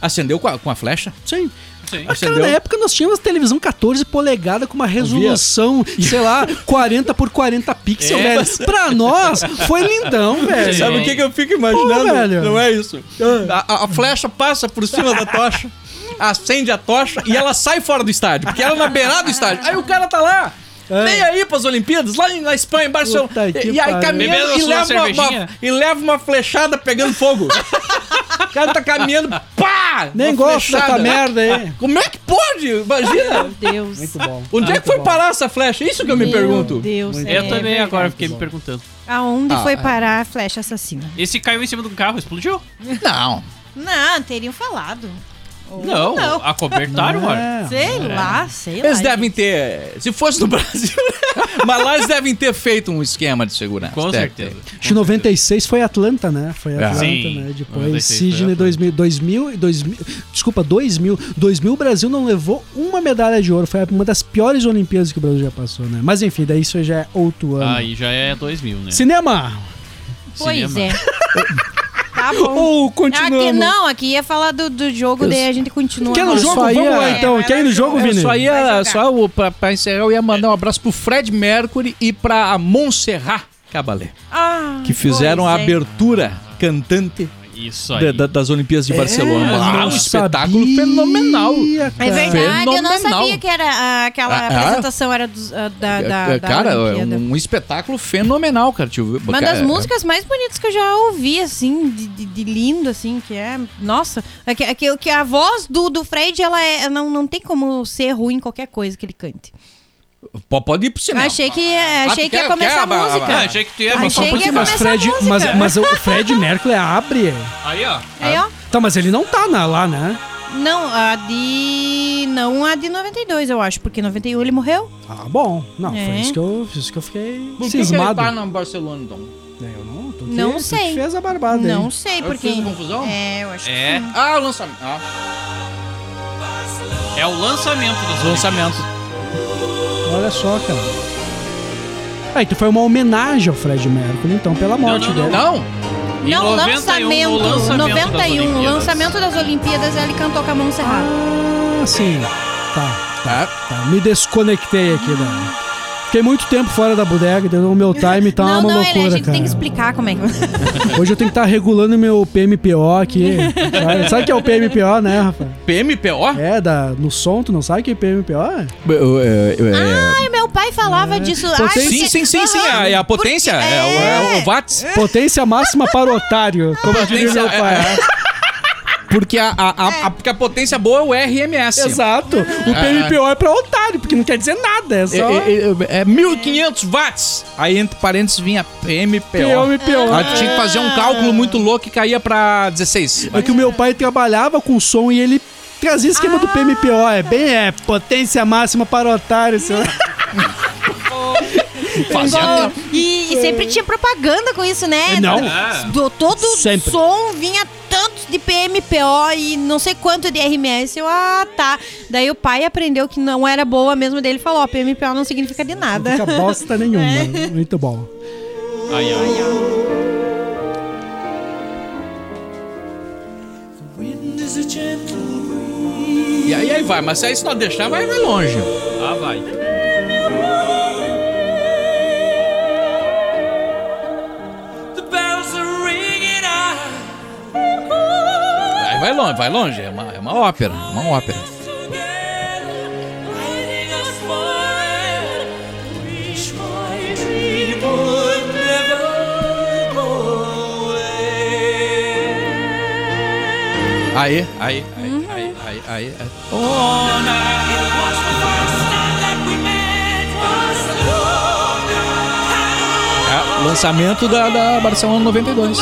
Speaker 1: Acendeu com a, com a flecha.
Speaker 2: Sim.
Speaker 3: Sim.
Speaker 2: Mas, cara, na época nós tínhamos televisão 14 polegadas com uma resolução, sei lá, (laughs) 40 por 40 pixels,
Speaker 3: É.
Speaker 2: velho. Pra nós, foi lindão, velho.
Speaker 3: Sim. Sabe o que que
Speaker 1: eu fico
Speaker 2: imaginando? velho. Não
Speaker 1: é isso. A, a- a flecha passa por cima da tocha, acende a tocha e ela sai fora do estádio, porque ela é na beirada do estádio. Aí o cara tá lá.
Speaker 2: É.
Speaker 1: Nem aí pras Olimpíadas, lá na Espanha, em Barcelona.
Speaker 2: Puta
Speaker 1: E, e aí caminhando e leva, uma, uma- e leva uma flechada pegando fogo. (laughs) o cara tá caminhando, pá!
Speaker 2: Nem gosto dessa merda aí.
Speaker 1: Como é que pode? Imagina!
Speaker 4: Meu Deus.
Speaker 2: Muito bom.
Speaker 1: Onde é que foi
Speaker 2: bom.
Speaker 1: parar essa flecha? Isso que eu me
Speaker 4: Meu
Speaker 1: pergunto.
Speaker 4: Deus.
Speaker 2: Muito
Speaker 4: é
Speaker 3: Eu também
Speaker 4: verdade.
Speaker 3: agora fiquei me perguntando.
Speaker 4: Aonde
Speaker 1: Ah,
Speaker 4: foi
Speaker 1: é.
Speaker 4: parar a flecha assassina?
Speaker 3: Esse caiu em cima do carro, explodiu?
Speaker 1: Não.
Speaker 4: Não, teriam falado.
Speaker 3: Não,
Speaker 4: não.
Speaker 3: acobertaram, mano.
Speaker 2: É.
Speaker 4: Sei lá, sei lá.
Speaker 1: Eles devem ter. Se fosse no (laughs) Brasil. mas lá eles devem ter feito um esquema de segurança.
Speaker 3: Com
Speaker 1: Deve
Speaker 3: certeza.
Speaker 1: ter.
Speaker 2: Acho que 96 foi Atlanta, né? Foi
Speaker 1: É.
Speaker 2: Atlanta,
Speaker 3: Sim,
Speaker 2: né? Depois
Speaker 3: 96 foi
Speaker 2: Sydney
Speaker 3: Atlanta.
Speaker 2: 2000, 2000, e 2000, desculpa, 2000. 2000 o Brasil não levou uma medalha de ouro. Foi uma das piores Olimpíadas que o Brasil já passou, né? Mas enfim, daí isso já é outro ano.
Speaker 3: Aí já é 2000, né?
Speaker 2: Cinema!
Speaker 4: Pois
Speaker 3: Cinema.
Speaker 4: é. (laughs) tá bom.
Speaker 2: Ou continuamos.
Speaker 4: Aqui não, aqui ia falar do, do jogo, daí a gente continua.
Speaker 2: Quer no jogo? Vamos
Speaker 1: ia-
Speaker 2: lá então.
Speaker 4: É,
Speaker 2: Quer ir no jogo, Vini?
Speaker 1: só ia, só o- pra, pra encerrar, eu ia mandar um abraço pro Fred Mercury e pra Montserrat Caballé,
Speaker 4: Ah,
Speaker 1: que fizeram
Speaker 4: pois
Speaker 1: a
Speaker 4: é.
Speaker 1: abertura cantante
Speaker 3: Isso aí.
Speaker 1: da- da- das Olimpíadas de Barcelona.
Speaker 2: É,
Speaker 1: Ah, um espetáculo
Speaker 2: sabia,
Speaker 1: fenomenal.
Speaker 4: É
Speaker 2: cara.
Speaker 4: verdade, eu não
Speaker 1: Fenomenal.
Speaker 4: sabia que era ah, aquela
Speaker 1: Ah, ah.
Speaker 4: apresentação era dos, ah, da, da,
Speaker 1: É,
Speaker 4: da
Speaker 1: cara, é
Speaker 4: Olimpíada.
Speaker 1: um, um espetáculo fenomenal, cara. Ver.
Speaker 4: Uma
Speaker 1: Cara,
Speaker 4: das músicas mais bonitas que eu já ouvi, assim, de, de- de lindo, assim, que é. Nossa, é que, é que, que a voz do, do Fred, ela é, não, não tem como ser ruim qualquer coisa que ele cante.
Speaker 1: Pode ir pro cinema.
Speaker 4: Achei que, achei
Speaker 1: tu
Speaker 4: que ia começar
Speaker 1: quer
Speaker 4: a música.
Speaker 3: Ah, achei que tu ia
Speaker 4: Achei
Speaker 3: um
Speaker 4: que
Speaker 2: Mas,
Speaker 4: começar a
Speaker 2: Fred, mas, mas o Fred Mercury abre.
Speaker 3: Aí, ó.
Speaker 4: Aí, ó.
Speaker 2: Tá, mas ele não tá na, lá, né?
Speaker 4: Não, a de. Não a de 92, eu acho, porque em 91 ele morreu.
Speaker 2: Ah, bom. Não, foi
Speaker 4: É.
Speaker 2: isso que eu, isso que eu fiquei
Speaker 1: Por que que ele
Speaker 2: cismado.
Speaker 1: tá no Barcelona, então?
Speaker 2: É, eu não, tu
Speaker 4: Não
Speaker 2: que-
Speaker 4: sei.
Speaker 2: fez a barbada
Speaker 4: não
Speaker 2: aí.
Speaker 4: sei,
Speaker 1: Eu
Speaker 4: porque.
Speaker 1: fiz confusão?
Speaker 4: É, eu acho
Speaker 3: É.
Speaker 4: que sim.
Speaker 1: Ah, o lançamento. Ah,
Speaker 3: É o lançamento das
Speaker 1: lançamento.
Speaker 2: Olha só, cara. Ah, então foi uma homenagem ao Fred Mercury, então, pela morte
Speaker 3: não, não.
Speaker 2: dele.
Speaker 1: Não?
Speaker 3: Em
Speaker 4: Não,
Speaker 3: 91,
Speaker 4: lançamento.
Speaker 3: o lançamento
Speaker 4: 91,
Speaker 3: das
Speaker 4: o lançamento das Olimpíadas, ele cantou com a mão cerrada.
Speaker 2: Ah, sim. Tá,
Speaker 1: Tá.
Speaker 2: tá. Me desconectei aqui da. Fiquei muito tempo fora da bodega, então o meu time tá (laughs)
Speaker 4: não,
Speaker 2: uma
Speaker 4: não, ele,
Speaker 2: loucura,
Speaker 4: a gente
Speaker 2: cara.
Speaker 4: tem que explicar como é que. (laughs)
Speaker 2: Hoje eu tenho que estar regulando meu PMPO aqui. sabe, sabe o que é o PMPO, né, Rafa?
Speaker 1: PMPO?
Speaker 2: É, da, no som, tu não sabe o que é PMPO? é?
Speaker 4: Ai, meu pai falava disso. Ai,
Speaker 2: Potência-
Speaker 1: Sim, sim, sim, sim.
Speaker 4: Aham,
Speaker 1: É a potência.
Speaker 4: porque-
Speaker 1: É, o, é o watts.
Speaker 2: Potência máxima para otário, como diria meu pai.
Speaker 1: É. Porque a, a, a, a- porque a potência boa é o RMS.
Speaker 2: Exato. O PMPO é pra otário, porque não quer dizer nada, é
Speaker 1: É,
Speaker 2: só
Speaker 1: é, é, é 1500 watts. Aí entre parênteses vinha PMPO.
Speaker 2: PMPO.
Speaker 1: Aí tu tinha que fazer um cálculo muito louco e caía pra 16.
Speaker 2: É que o meu pai trabalhava com som e ele trazia esquema do PMPO. É bem, é, potência máxima para otário. Seu... (laughs)
Speaker 1: Fazia.
Speaker 4: E, e sempre tinha propaganda com isso, né?
Speaker 2: Não.
Speaker 4: Do, todo
Speaker 2: Sempre.
Speaker 4: som vinha de PMPO e não sei quanto de RMS. Eu, ah, tá. Daí o pai aprendeu que não era boa mesmo dele e falou: ó, PMPO não significa de
Speaker 2: Não
Speaker 4: nada.
Speaker 2: fica bosta (laughs) nenhuma. Muito bom.
Speaker 3: Ai, ai.
Speaker 1: E aí, aí vai, mas se aí se não deixar, vai, vai longe.
Speaker 3: Ah, vai.
Speaker 1: Vai, vai longe, vai longe. É uma, é uma ópera, uma ópera. Aí, aí, aí, aí, aí, aí. aí. É, lançamento da, da Barcelona 92.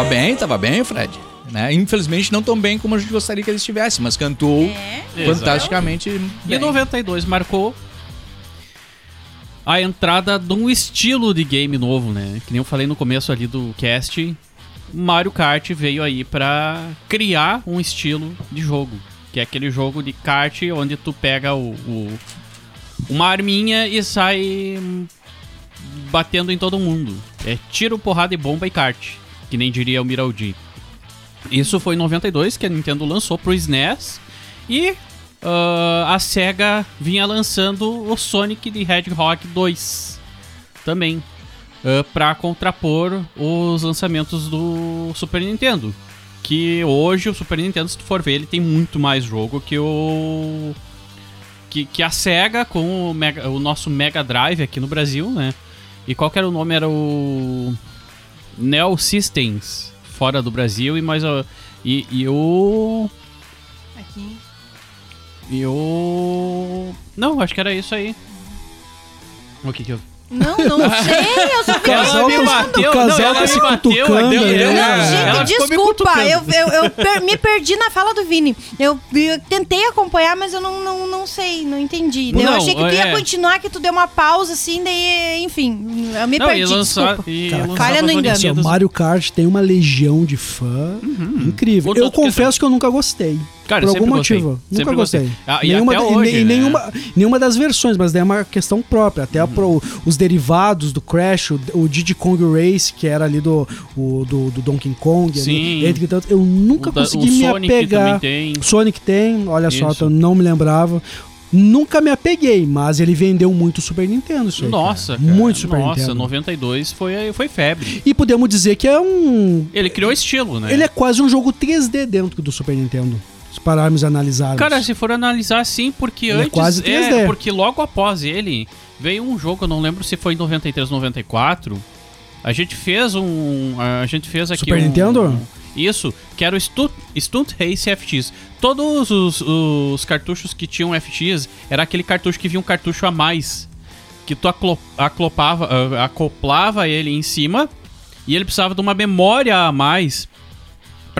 Speaker 1: Tava bem, tava bem, Fred. Né? Infelizmente não tão bem como a gente gostaria que ele estivesse, mas cantou
Speaker 4: É.
Speaker 1: fantasticamente
Speaker 3: E
Speaker 1: bem.
Speaker 3: 92 marcou a entrada de um estilo de game novo, né? Que nem eu falei no começo ali do cast, Mario Kart veio aí pra criar um estilo de jogo, que é aquele jogo de kart onde tu pega o, o- uma arminha e sai batendo em todo mundo. É tiro, porrada e bomba e kart, que nem diria o Miraldi. Isso foi em 92 que a Nintendo lançou pro SNES e ah, a SEGA vinha lançando o Sonic the Hedgehog 2 também ah, pra contrapor os lançamentos do Super Nintendo. Que hoje o Super Nintendo, se tu for ver, ele tem muito mais jogo que o. Que, que a SEGA com o, Mega- o nosso Mega Drive aqui no Brasil, né? E qual que era o nome? Era o. Neo Systems, fora do Brasil, e mais. E, e o.
Speaker 4: Aqui.
Speaker 3: E o. Não, acho que era isso aí. O que que eu.
Speaker 4: Não, não (laughs) sei, eu só fiquei
Speaker 2: casal
Speaker 3: me
Speaker 2: tá-
Speaker 3: bateu,
Speaker 2: o casal
Speaker 3: não, ela
Speaker 2: tá
Speaker 3: me
Speaker 2: se
Speaker 3: bateu,
Speaker 2: cutucando
Speaker 3: deu-
Speaker 2: né?
Speaker 4: Não, gente,
Speaker 3: ela me
Speaker 4: desculpa, eu, eu, eu per- me perdi na fala do Vini. Eu, eu tentei acompanhar, mas eu não, não, não sei, não entendi. eu
Speaker 3: Não,
Speaker 4: achei que tu ia
Speaker 3: é.
Speaker 4: continuar, que tu deu uma pausa assim, daí, enfim, eu me
Speaker 3: Não,
Speaker 4: perdi,
Speaker 3: e lançar.
Speaker 4: desculpa.
Speaker 3: E
Speaker 2: Cara,
Speaker 4: falha no engano.
Speaker 2: Assim. Mario Kart tem uma legião de fã incrível.
Speaker 3: Contanto
Speaker 2: Eu
Speaker 3: que
Speaker 2: confesso que eu nunca gostei.
Speaker 3: Cara,
Speaker 2: por algum
Speaker 3: gostei.
Speaker 2: motivo.
Speaker 3: Sempre
Speaker 2: Nunca
Speaker 3: gostei.
Speaker 2: gostei.
Speaker 3: Ah,
Speaker 2: nenhuma,
Speaker 3: hoje, né?
Speaker 2: nenhuma, nenhuma das versões, mas daí é uma questão própria. Até pro, os derivados do Crash, o, o Diddy Kong Race, que era ali do, o, do, do Donkey Kong. ali,
Speaker 3: Sim.
Speaker 2: entre tanto, eu nunca
Speaker 3: O da-
Speaker 2: consegui
Speaker 3: o
Speaker 2: me
Speaker 3: Sonic
Speaker 2: apegar.
Speaker 3: tem.
Speaker 2: Sonic tem, olha só,
Speaker 3: Isso.
Speaker 2: eu não me lembrava. Nunca me apeguei, mas ele vendeu muito o Super Nintendo, isso aí,
Speaker 3: Nossa,
Speaker 2: cara.
Speaker 3: cara.
Speaker 2: Muito Super
Speaker 3: Nossa,
Speaker 2: Nintendo.
Speaker 3: 92 foi, foi febre.
Speaker 2: E podemos dizer que é um
Speaker 3: Ele criou estilo, né?
Speaker 2: Ele é quase um jogo 3D dentro do Super Nintendo. Se pararmos e analisarmos.
Speaker 3: Cara, se for analisar sim, porque
Speaker 2: Ele é
Speaker 3: antes.
Speaker 2: quase 3D.
Speaker 3: porque logo após ele veio um jogo, eu não lembro se foi em 93, 94. A gente fez um. A gente fez aqui.
Speaker 2: Super
Speaker 3: um-
Speaker 2: Nintendo?
Speaker 3: Isso, que era o Stunt, Stunt Race FX. Todos os, os cartuchos que tinham FX era aquele cartucho que vinha um cartucho a mais. Que tu aclo- aclopava, ah, acoplava ele em cima e ele precisava de uma memória a mais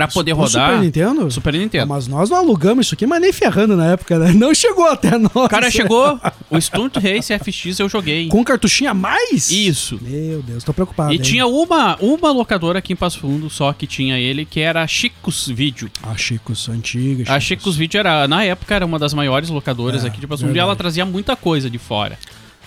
Speaker 3: pra poder rodar.
Speaker 2: Super Nintendo?
Speaker 3: Super
Speaker 2: Ah,
Speaker 3: Nintendo.
Speaker 2: mas nós não alugamos isso aqui, mas nem ferrando na época, né? Não chegou até nós.
Speaker 3: O cara (laughs) chegou, o Stunt Race FX eu joguei.
Speaker 2: Com cartuchinho a mais?
Speaker 3: Isso.
Speaker 2: Meu Deus, tô preocupado.
Speaker 3: E
Speaker 2: hein?
Speaker 3: tinha uma, uma locadora aqui em Passo Fundo só que tinha ele, que era a Chicos Video.
Speaker 2: A Chicos, antiga.
Speaker 3: A Chicos Video era, na época, era uma das maiores locadoras
Speaker 2: É,
Speaker 3: aqui de Passo Fundo e ela trazia muita coisa de fora.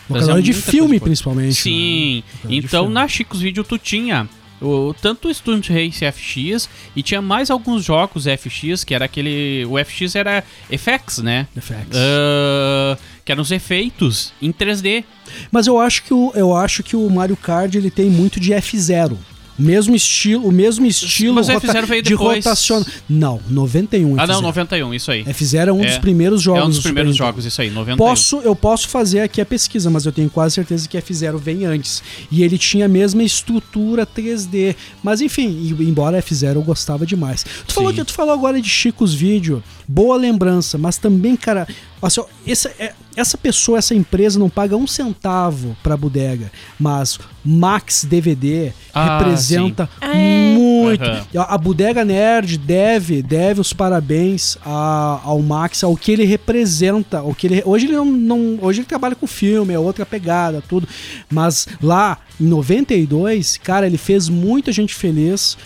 Speaker 2: Locadora de filme, principalmente.
Speaker 3: Sim.
Speaker 2: né? Locadora de
Speaker 3: Então, na Chicos Video tu tinha O, tanto o Stunt Race FX e tinha mais alguns jogos FX, que era aquele. O FX era FX, né?
Speaker 2: FX.
Speaker 3: Ah, que eram os efeitos em 3D.
Speaker 2: Mas eu acho que o, eu acho que o Mario Kart ele tem muito de F0. O mesmo estilo, o mesmo estilo
Speaker 3: Mas F0 veio
Speaker 2: de
Speaker 3: depois.
Speaker 2: rotaciona. Não, 91
Speaker 3: Ah, não,
Speaker 2: F0.
Speaker 3: 91, isso aí.
Speaker 2: F0 é um
Speaker 3: É.
Speaker 2: dos primeiros jogos.
Speaker 3: é um dos primeiros jogos, isso aí, 91.
Speaker 2: Posso, eu posso fazer aqui a pesquisa, mas eu tenho quase certeza que F0 vem antes. E ele tinha a mesma estrutura 3D. Mas enfim, embora F0 eu gostava demais. Tu falou, que, tu falou agora de Chicos Vídeo, boa lembrança, mas também, cara, assim, ó, essa, é- essa pessoa, essa empresa não paga um centavo pra bodega, mas Max DVD
Speaker 3: Ah,
Speaker 2: representa
Speaker 4: É.
Speaker 2: muito.
Speaker 3: Aham.
Speaker 2: A Bodega Nerd deve, deve os parabéns a- ao Max, ao que ele representa, ao que ele, hoje ele não, não- hoje ele trabalha com filme, é outra pegada, tudo, mas lá em 92, cara, ele fez muita gente feliz.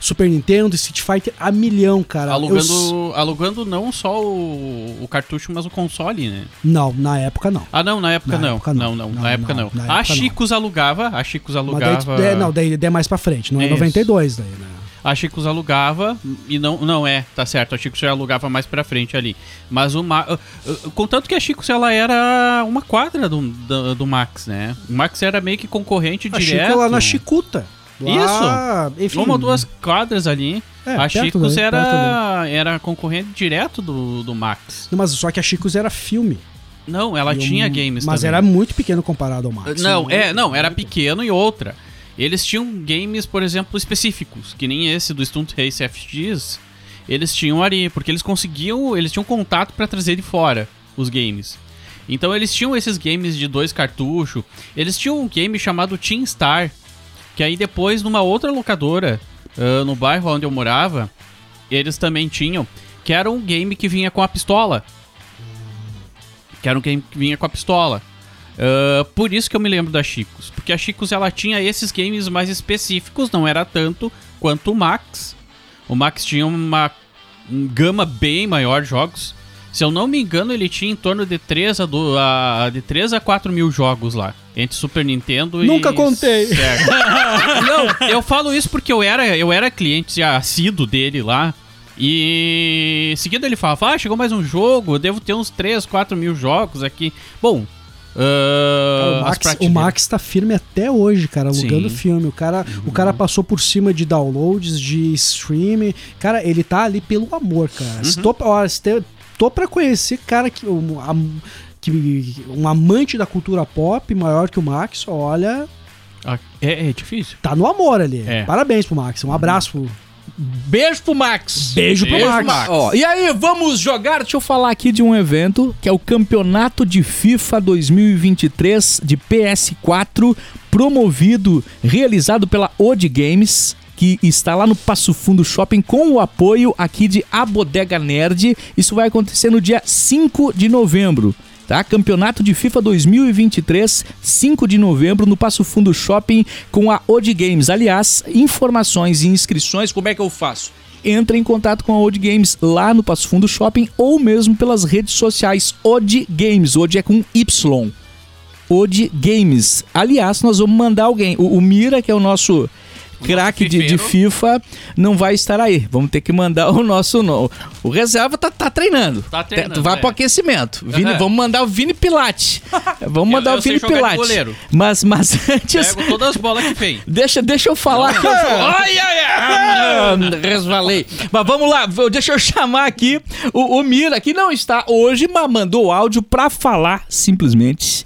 Speaker 2: Su- Super Nintendo, Street Fighter a milhão, cara. Eu s-
Speaker 3: Alugando, alugando não só o, o cartucho, mas o console, né?
Speaker 2: não, na época não.
Speaker 3: Ah, não, na época,
Speaker 2: Na
Speaker 3: não.
Speaker 2: época
Speaker 3: não.
Speaker 2: não.
Speaker 3: Não, na época
Speaker 2: não,
Speaker 3: não.
Speaker 2: na
Speaker 3: a
Speaker 2: época.
Speaker 3: Chicos alugava, a Chicos alugava.
Speaker 2: daí, é, não, daí é mais pra frente, não é
Speaker 3: Isso.
Speaker 2: 92 daí, né?
Speaker 3: A Chicos alugava e não, não é, tá certo. A Chicos já alugava mais pra frente ali. Mas o Ma, uh, uh, contanto que a Chicos ela era uma quadra do, do, do Max, né? O Max era meio que concorrente
Speaker 2: A Chico
Speaker 3: direto.
Speaker 2: lá na Chicuta. Lá, Enfim,
Speaker 3: Uma ou duas quadras ali.
Speaker 2: É,
Speaker 3: a Chicos
Speaker 2: daí,
Speaker 3: era, era concorrente direto do, do Max.
Speaker 2: Mas só que a Chicos era filme.
Speaker 3: Não, ela
Speaker 2: E
Speaker 3: tinha
Speaker 2: um-
Speaker 3: games
Speaker 2: Mas
Speaker 3: também.
Speaker 2: era muito pequeno comparado ao Max.
Speaker 3: Não, é, não, era pequeno e outra. Eles tinham games, por exemplo, específicos, que nem esse do Stunt Race FX. Eles tinham ali, porque eles conseguiam, eles tinham contato pra trazer de fora os games. Então eles tinham esses games de dois cartuchos. Eles tinham um game chamado Team Star, que aí depois numa outra locadora, ah, no bairro onde eu morava, eles também tinham, que era um game que vinha com a pistola. Que era um game que vinha com a pistola. Ah, por isso que eu me lembro da Chicos. Porque a Chicos ela tinha esses games mais específicos, não era tanto quanto o Max. O Max tinha uma um gama bem maior de jogos. Se eu não me engano, ele tinha em torno de 3 a, do, a, de 3 a 4 mil jogos lá. Entre Super Nintendo e.
Speaker 2: Nunca contei. (laughs)
Speaker 3: Não, eu falo isso porque eu era, eu era cliente assíduo dele lá. E seguido ele falava, ah, chegou mais um jogo, eu devo ter uns 3, 4 mil jogos aqui. Bom, ah,
Speaker 2: o,
Speaker 3: as
Speaker 2: Max, o. Max tá firme até hoje, cara, alugando
Speaker 3: Sim. Uhum.
Speaker 2: filme. O cara, o cara passou por cima de downloads, de streaming. Cara, ele tá ali pelo amor, cara.
Speaker 3: Uhum.
Speaker 2: Se tô, ó, se te- tô pra conhecer, cara, que, um, que um amante da cultura pop maior que o Max, olha,
Speaker 3: Ah, É, é difícil.
Speaker 2: tá no amor ali.
Speaker 3: É.
Speaker 2: Parabéns pro Max. Um abraço. pro-
Speaker 1: Beijo pro Max.
Speaker 2: Beijo pro
Speaker 3: Beijo,
Speaker 2: Max.
Speaker 3: Max.
Speaker 1: Ó, e aí, vamos jogar? Deixa eu falar aqui de um evento que é o Campeonato de FIFA 2023 de PS4, promovido, realizado pela Odd Games. Que está lá no Passo Fundo Shopping com o apoio aqui de A Bodega Nerd. Isso vai acontecer no dia 5 de novembro. Tá? Campeonato de FIFA 2023, 5 de novembro, no Passo Fundo Shopping com a Odd Games. Aliás, informações e inscrições, como é que eu faço? Entre em contato com a Odd Games lá no Passo Fundo Shopping ou mesmo pelas redes sociais Odd Games. Odd é com Y. Odd Games. Aliás, nós vamos mandar alguém. O, o Mira, que é o nosso craque de, de. FIFA, não vai estar aí. Vamos ter que mandar o nosso. No, o reserva tá, tá treinando.
Speaker 3: Tá treinando,
Speaker 1: vai
Speaker 3: é.
Speaker 1: pro aquecimento. Vini,
Speaker 3: Aham.
Speaker 1: Vamos mandar o Vini Pilate. (laughs) Vamos mandar
Speaker 3: eu
Speaker 1: o
Speaker 3: sei
Speaker 1: Vini Pilate. Mas, mas (laughs) antes.
Speaker 3: Pego todas as bolas que vem.
Speaker 1: Deixa, deixa eu falar que eu. Ai, ai, ai! Resvalei. Mas vamos lá, deixa eu chamar aqui o, o Mira, que não está hoje, mas mandou áudio pra falar simplesmente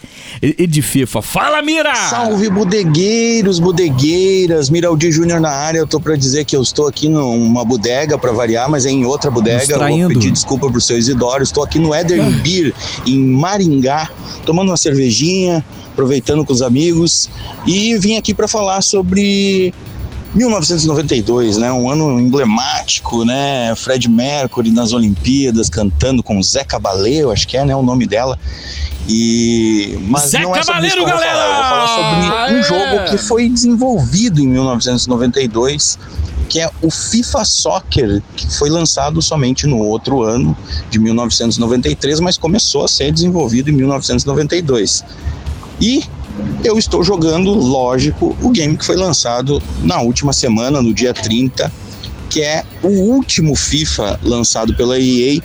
Speaker 1: de FIFA. Fala, Mira!
Speaker 5: Salve bodegueiros, bodegueiras, Miraldi Júnior na área. Eu tô pra dizer que eu estou aqui numa bodega pra variar, mas é em outra bodega. Eu vou
Speaker 1: Distraindo.
Speaker 5: pedir desculpa pro seu Isidoro. Estou aqui no Eder Beer em Maringá, tomando uma cervejinha, aproveitando com os amigos e vim aqui pra falar sobre 1992, né? Um ano emblemático, né? Fred Mercury nas Olimpíadas cantando com Zé Cabaleiro, acho que é, né, o nome dela. E mas
Speaker 1: Zé
Speaker 5: não é sobre isso que eu vou
Speaker 1: Cabaleiro,
Speaker 5: falar. Eu vou falar sobre um
Speaker 1: galera!
Speaker 5: jogo que foi desenvolvido em 1992, que é o FIFA Soccer, que foi lançado somente no outro ano de 1993, mas começou a ser desenvolvido em 1992. E eu estou jogando, lógico, o game que foi lançado na última semana, no dia 30, que é o último FIFA lançado pela EA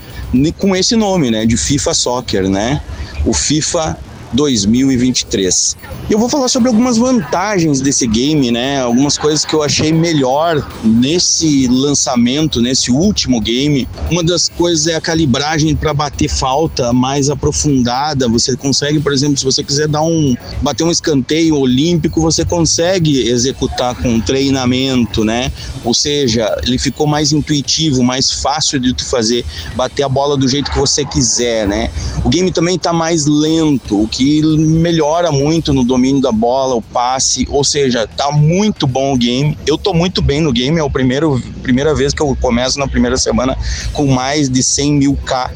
Speaker 5: com esse nome, né, de FIFA Soccer, né? O FIFA 2023. Eu vou falar sobre algumas vantagens desse game, né? Algumas coisas que eu achei melhor nesse lançamento, nesse último game. Uma das coisas é a calibragem para bater falta mais aprofundada. Você consegue, por exemplo, se você quiser dar um bater um escanteio olímpico, você consegue executar com treinamento, né? Ou seja, ele ficou mais intuitivo, mais fácil de tu fazer, bater a bola do jeito que você quiser, né? O game também está mais lento, o que melhora muito no domínio da bola, o passe, ou seja, tá muito bom o game. Eu tô muito bem no game, é a primeira vez que eu começo na primeira semana com mais de 100 mil K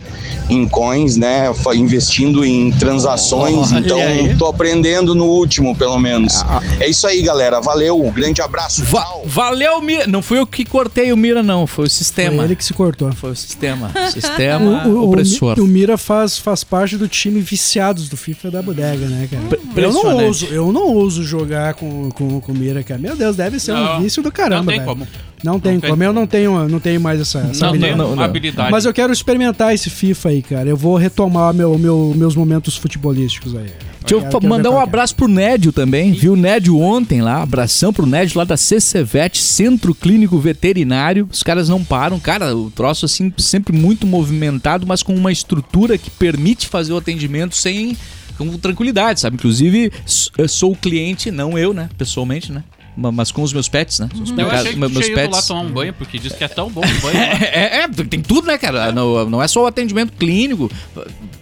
Speaker 5: em coins, né? Investindo em transações.
Speaker 1: Olha
Speaker 5: então,
Speaker 1: aí.
Speaker 5: tô aprendendo no último, pelo menos. É isso aí, galera. Valeu, grande abraço.
Speaker 1: Va- valeu, Mira. Não fui eu que cortei o Mira, não. Foi o sistema.
Speaker 2: Foi ele que se cortou.
Speaker 1: Foi o sistema. Sistema (laughs)
Speaker 2: O, o, o,
Speaker 1: opressor.
Speaker 2: O Mira faz, faz parte do time viciados do FIFA da bodega, né, cara? Eu não ouso, eu não ouso jogar com, com, com o Mira, cara. Meu Deus, deve ser um
Speaker 3: Não,
Speaker 2: vício do caramba,
Speaker 3: não tem
Speaker 2: velho.
Speaker 3: como.
Speaker 2: Não tem
Speaker 3: Não tem.
Speaker 2: como. Eu não tenho, não tenho mais essa, essa
Speaker 3: Não
Speaker 2: habilidade.
Speaker 1: não, não.
Speaker 3: habilidade.
Speaker 2: Mas eu quero experimentar esse FIFA aí, cara. Eu vou retomar meu, meu, meus momentos futebolísticos aí.
Speaker 1: Deixa eu
Speaker 2: Quero-
Speaker 1: mandar um abraço pro Nédio também. Viu o Nédio ontem lá. Abração pro Nédio lá da CCVET, Centro Clínico Veterinário. Os caras não param. Cara, o troço assim, sempre muito movimentado, mas com uma estrutura que permite fazer o atendimento sem. Com tranquilidade, sabe? Inclusive, sou o cliente, não eu, né? Pessoalmente, né? Ma- Mas com os meus pets, né? Os
Speaker 3: Eu
Speaker 1: meus-
Speaker 3: achei que
Speaker 1: meus
Speaker 3: tinha ido lá
Speaker 1: pets.
Speaker 3: tomar um banho, porque diz que é tão bom o banho. lá. (laughs)
Speaker 1: É, é, tem tudo, né, cara? Não, não é só o atendimento clínico,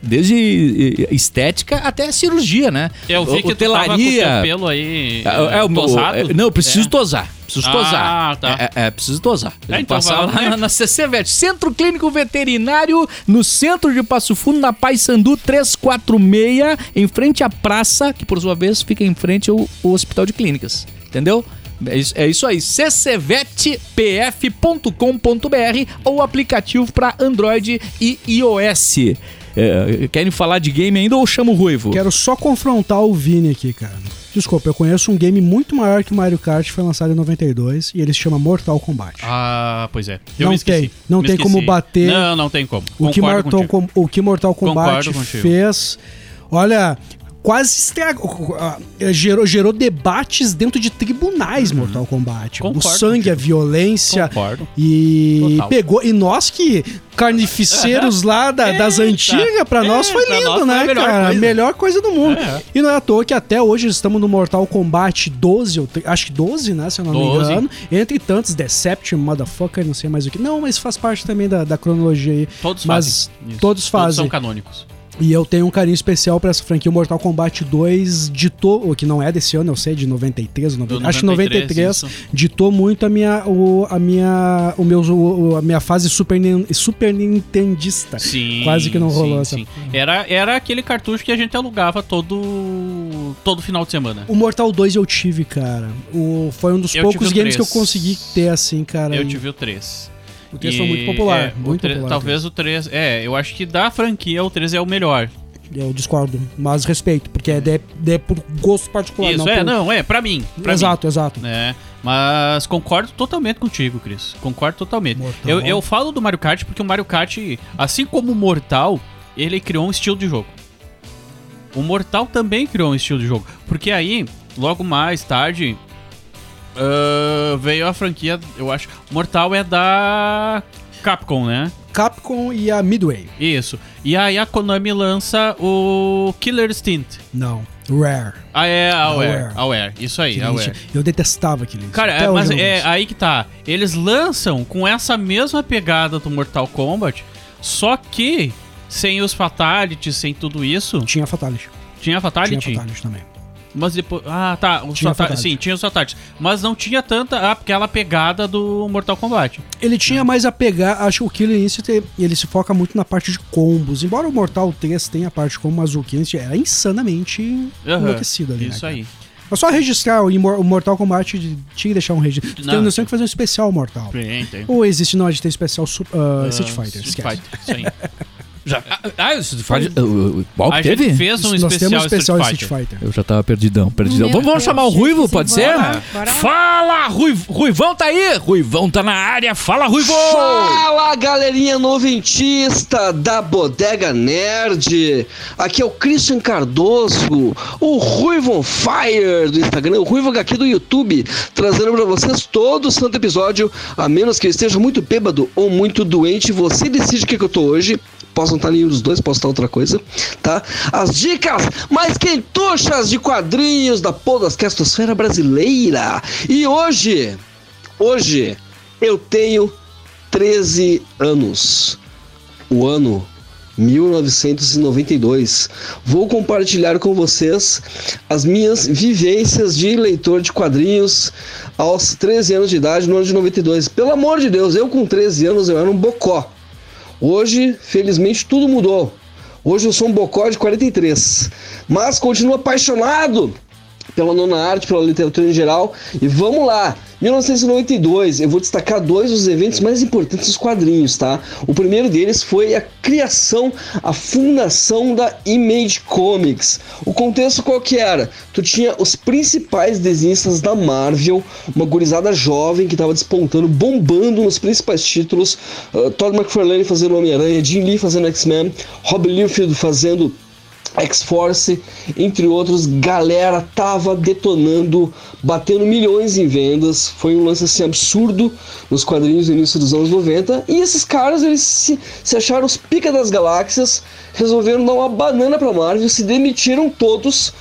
Speaker 1: desde estética até cirurgia, né?
Speaker 3: Eu vi que tu tava com o teu pelo aí
Speaker 1: É, é, o meu-
Speaker 3: tosado.
Speaker 1: é, não, eu preciso
Speaker 3: É.
Speaker 1: tosar. Preciso
Speaker 3: Ah,
Speaker 1: tosar.
Speaker 3: tá.
Speaker 1: É, é, preciso tosar.
Speaker 3: É, então
Speaker 1: passar lá
Speaker 3: lá, né?
Speaker 1: na, na CCVET, Centro Clínico Veterinário, no centro de Passo Fundo, na Paysandu 346, em frente à praça, que por sua vez fica em frente ao, ao Hospital de Clínicas. Entendeu? É isso, é aí, ccvetpf.com.br ou aplicativo para Android e iOS. É, querem falar de game ainda ou chama o Ruivo?
Speaker 2: Quero só confrontar o Vini aqui, cara. Desculpa, eu conheço um game muito maior que o Mario Kart, foi lançado em 92 e ele se chama Mortal Kombat.
Speaker 3: Ah, pois é. Eu
Speaker 2: Não
Speaker 3: me esqueci.
Speaker 2: tem. Não
Speaker 3: Me
Speaker 2: tem como
Speaker 3: esqueci.
Speaker 2: bater
Speaker 3: Não, não tem como.
Speaker 2: o, que Mortal, o que Mortal Kombat
Speaker 3: contigo.
Speaker 2: fez, olha, quase estragou, ah, gerou, gerou debates dentro de tribunais Mortal Kombat.
Speaker 3: Uhum. Concordo
Speaker 2: o sangue,
Speaker 3: contigo.
Speaker 2: a violência.
Speaker 3: Concordo.
Speaker 2: E
Speaker 3: Total.
Speaker 2: pegou. E nós que carnificeiros (laughs) lá da- das antigas, pra
Speaker 3: É,
Speaker 2: nós foi
Speaker 3: pra
Speaker 2: lindo,
Speaker 3: nós foi
Speaker 2: né,
Speaker 3: melhor
Speaker 2: cara?
Speaker 3: coisa.
Speaker 2: Melhor coisa do mundo.
Speaker 3: É.
Speaker 2: E não é à toa que até hoje estamos no Mortal Kombat 12, ou tre- acho que 12, né? Se eu não me
Speaker 3: 12.
Speaker 2: engano. Entre tantos, Deception, Motherfucker, não sei mais o que. Não, mas faz parte também da, da cronologia aí.
Speaker 3: Todos
Speaker 2: mas
Speaker 3: fazem. Isso.
Speaker 2: Todos fazem.
Speaker 3: são canônicos.
Speaker 2: E eu tenho um carinho especial pra essa franquia. O Mortal Kombat 2 ditou, o que não é desse ano, eu sei, de 93, ou 90,
Speaker 3: Do
Speaker 2: acho que 93,
Speaker 3: isso.
Speaker 2: ditou muito a minha, o, a minha, o meus, o- a minha fase super, super nintendista.
Speaker 3: Sim.
Speaker 2: Quase que não rolou
Speaker 3: sim,
Speaker 2: essa.
Speaker 3: sim. Era, era aquele cartucho que a gente alugava todo, todo final de semana.
Speaker 2: O Mortal 2 eu tive, cara. O, foi um dos
Speaker 3: Eu
Speaker 2: poucos games que eu
Speaker 3: 3.
Speaker 2: consegui ter, assim, cara.
Speaker 3: Eu
Speaker 2: e
Speaker 3: tive o 3.
Speaker 2: O 3 foi muito popular.
Speaker 3: é,
Speaker 2: muito
Speaker 3: tre-
Speaker 2: popular.
Speaker 3: Talvez o 3. É, eu acho que da franquia o 3 é o melhor.
Speaker 2: Eu discordo, mas respeito, porque é, de, de por gosto particular.
Speaker 3: Isso,
Speaker 2: não
Speaker 3: é,
Speaker 2: por-
Speaker 3: não, é, pra mim. Pra
Speaker 2: exato, exato.
Speaker 3: Mim, né? Mas concordo totalmente contigo, Cris. Concordo totalmente.
Speaker 2: Mortal.
Speaker 3: Eu, eu falo do Mario Kart porque o Mario Kart, assim como o Mortal, ele criou um estilo de jogo. O Mortal também criou um estilo de jogo. Porque aí, logo mais tarde, ah, veio a franquia, eu acho. Mortal é da Capcom, né?
Speaker 2: Capcom e a Midway.
Speaker 3: Isso. E aí a Konami lança o Killer Instinct.
Speaker 2: Não, Rare.
Speaker 3: Ah, é, a Aware.
Speaker 2: Aware.
Speaker 3: Aware. Isso aí, Aware.
Speaker 2: lixo. Eu detestava aquele.
Speaker 3: Cara, é, mas é aí que tá. Eles lançam com essa mesma pegada do Mortal Kombat, só que sem os fatalities, sem tudo isso.
Speaker 2: Tinha Fatality.
Speaker 3: Tinha fatality?
Speaker 2: Tinha Fatality também.
Speaker 3: Mas depois. Ah, tá. Os
Speaker 2: Tinha.
Speaker 3: Sim, tinha os fatalities. Mas não tinha tanta. Ah, aquela pegada do Mortal Kombat.
Speaker 2: Ele tinha mais a pegar, acho que o Killer Instinct, ele se foca muito na parte de combos. Embora o Mortal 3 tenha a parte de combo, mas o Killer Instinct era insanamente
Speaker 3: Aham,
Speaker 2: enlouquecido ali, né,
Speaker 3: Isso
Speaker 2: cara?
Speaker 3: aí.
Speaker 2: É só registrar o, o Mortal Kombat, tinha que deixar um registro. Tu tem
Speaker 3: Não.
Speaker 2: noção que fazer um especial Mortal.
Speaker 3: Tem, tem.
Speaker 2: Ou existe, não, a gente tem especial uh,
Speaker 3: Ah,
Speaker 2: Street Fighter,
Speaker 3: Street
Speaker 2: esquece.
Speaker 3: Fighter, isso (laughs) aí.
Speaker 1: Já, ah, o Street Fighter. Qual que
Speaker 3: A gente
Speaker 1: teve?
Speaker 3: fez um
Speaker 2: Nós temos
Speaker 3: especial,
Speaker 2: um especial
Speaker 3: Street
Speaker 2: Street
Speaker 3: Fighter.
Speaker 2: Fighter.
Speaker 1: Eu já tava perdidão, perdidão.
Speaker 4: Meu
Speaker 1: Vamos, vamos
Speaker 4: Deus,
Speaker 1: chamar o Ruivo,
Speaker 4: sim,
Speaker 1: pode
Speaker 4: bora.
Speaker 1: ser?
Speaker 4: Bora.
Speaker 1: Fala, Ruiv, Ruivão tá aí! Ruivão tá na área, fala, Ruivo!
Speaker 6: Fala galerinha noventista da Bodega Nerd! Aqui é o Christian Cardoso, o Ruivo on Fire do Instagram, o Ruivo HQ do YouTube, trazendo pra vocês todo o santo episódio, a menos que eu esteja muito bêbado ou muito doente, você decide o que, que eu tô hoje. Posso não estar nenhum dos dois, posso estar outra coisa, tá? As dicas mais quentuchas de quadrinhos da Podoscastosfera brasileira. E hoje, hoje, eu tenho 13 anos. O ano 1992. Vou compartilhar com vocês as minhas vivências de leitor de quadrinhos aos 13 anos de idade no ano de 92. Pelo amor de Deus, eu com 13 anos eu era um bocó. Hoje, felizmente, tudo mudou. Hoje eu sou um bocó de 43, mas continuo apaixonado pela nona arte, pela literatura em geral. E vamos lá! 1992, eu vou destacar dois dos eventos mais importantes dos quadrinhos, tá? O primeiro deles foi a criação, a fundação da Image Comics. O contexto qual que era? Tu tinha os principais desenhistas da Marvel, uma gurizada jovem que estava despontando, bombando nos principais títulos. Uh, Todd McFarlane fazendo Homem-Aranha, Jim Lee fazendo X-Men, Rob Liefeld fazendo X-Force, entre outros, galera tava detonando, batendo milhões em vendas. Foi um lance assim absurdo nos quadrinhos no início dos anos 90. E esses caras, eles se, se acharam os pica das galáxias, resolveram dar uma banana pra Marvel, se demitiram todos.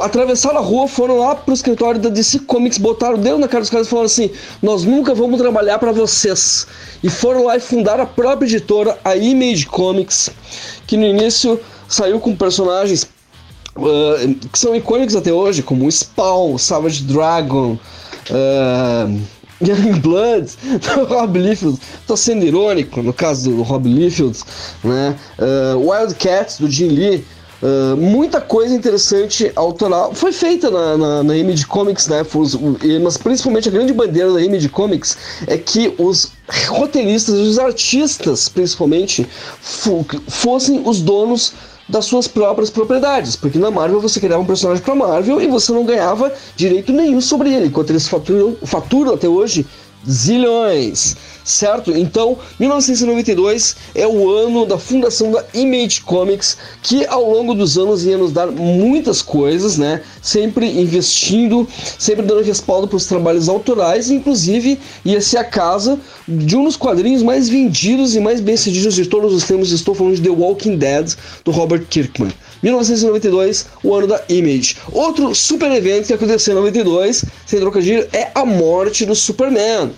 Speaker 6: Atravessaram a rua, foram lá pro escritório da DC Comics, botaram o dedo na cara dos caras e falaram assim: Nós nunca vamos trabalhar pra vocês. E foram lá e fundaram a própria editora, a Image Comics, que no início saiu com personagens uh, que são icônicos até hoje, como Spawn, Savage Dragon, uh, (laughs) Young Blood, (laughs) Rob Liefeld. Tô sendo irônico no caso do Rob Liefeld, né? Uh, Wildcats, do Jim Lee. Uh, muita coisa interessante autoral foi feita na, na, na Image Comics, né? Os- mas principalmente a grande bandeira da Image Comics é que os roteiristas, os artistas, principalmente, fo- fossem os donos das suas próprias propriedades, porque na Marvel você criava um personagem pra Marvel e você não ganhava direito nenhum sobre ele, enquanto eles faturam, faturam até hoje zilhões, certo? Então, 1992 é o ano da fundação da Image Comics, que ao longo dos anos ia nos dar muitas coisas, né? Sempre investindo, sempre dando respaldo para os trabalhos autorais, inclusive ia ser a casa de um dos quadrinhos mais vendidos e mais bem-sucedidos de todos os tempos. Estou falando de The Walking Dead, do Robert Kirkman. 1992, o ano da Image. Outro super evento que aconteceu em 92, sem trocadilho, é a morte do Superman.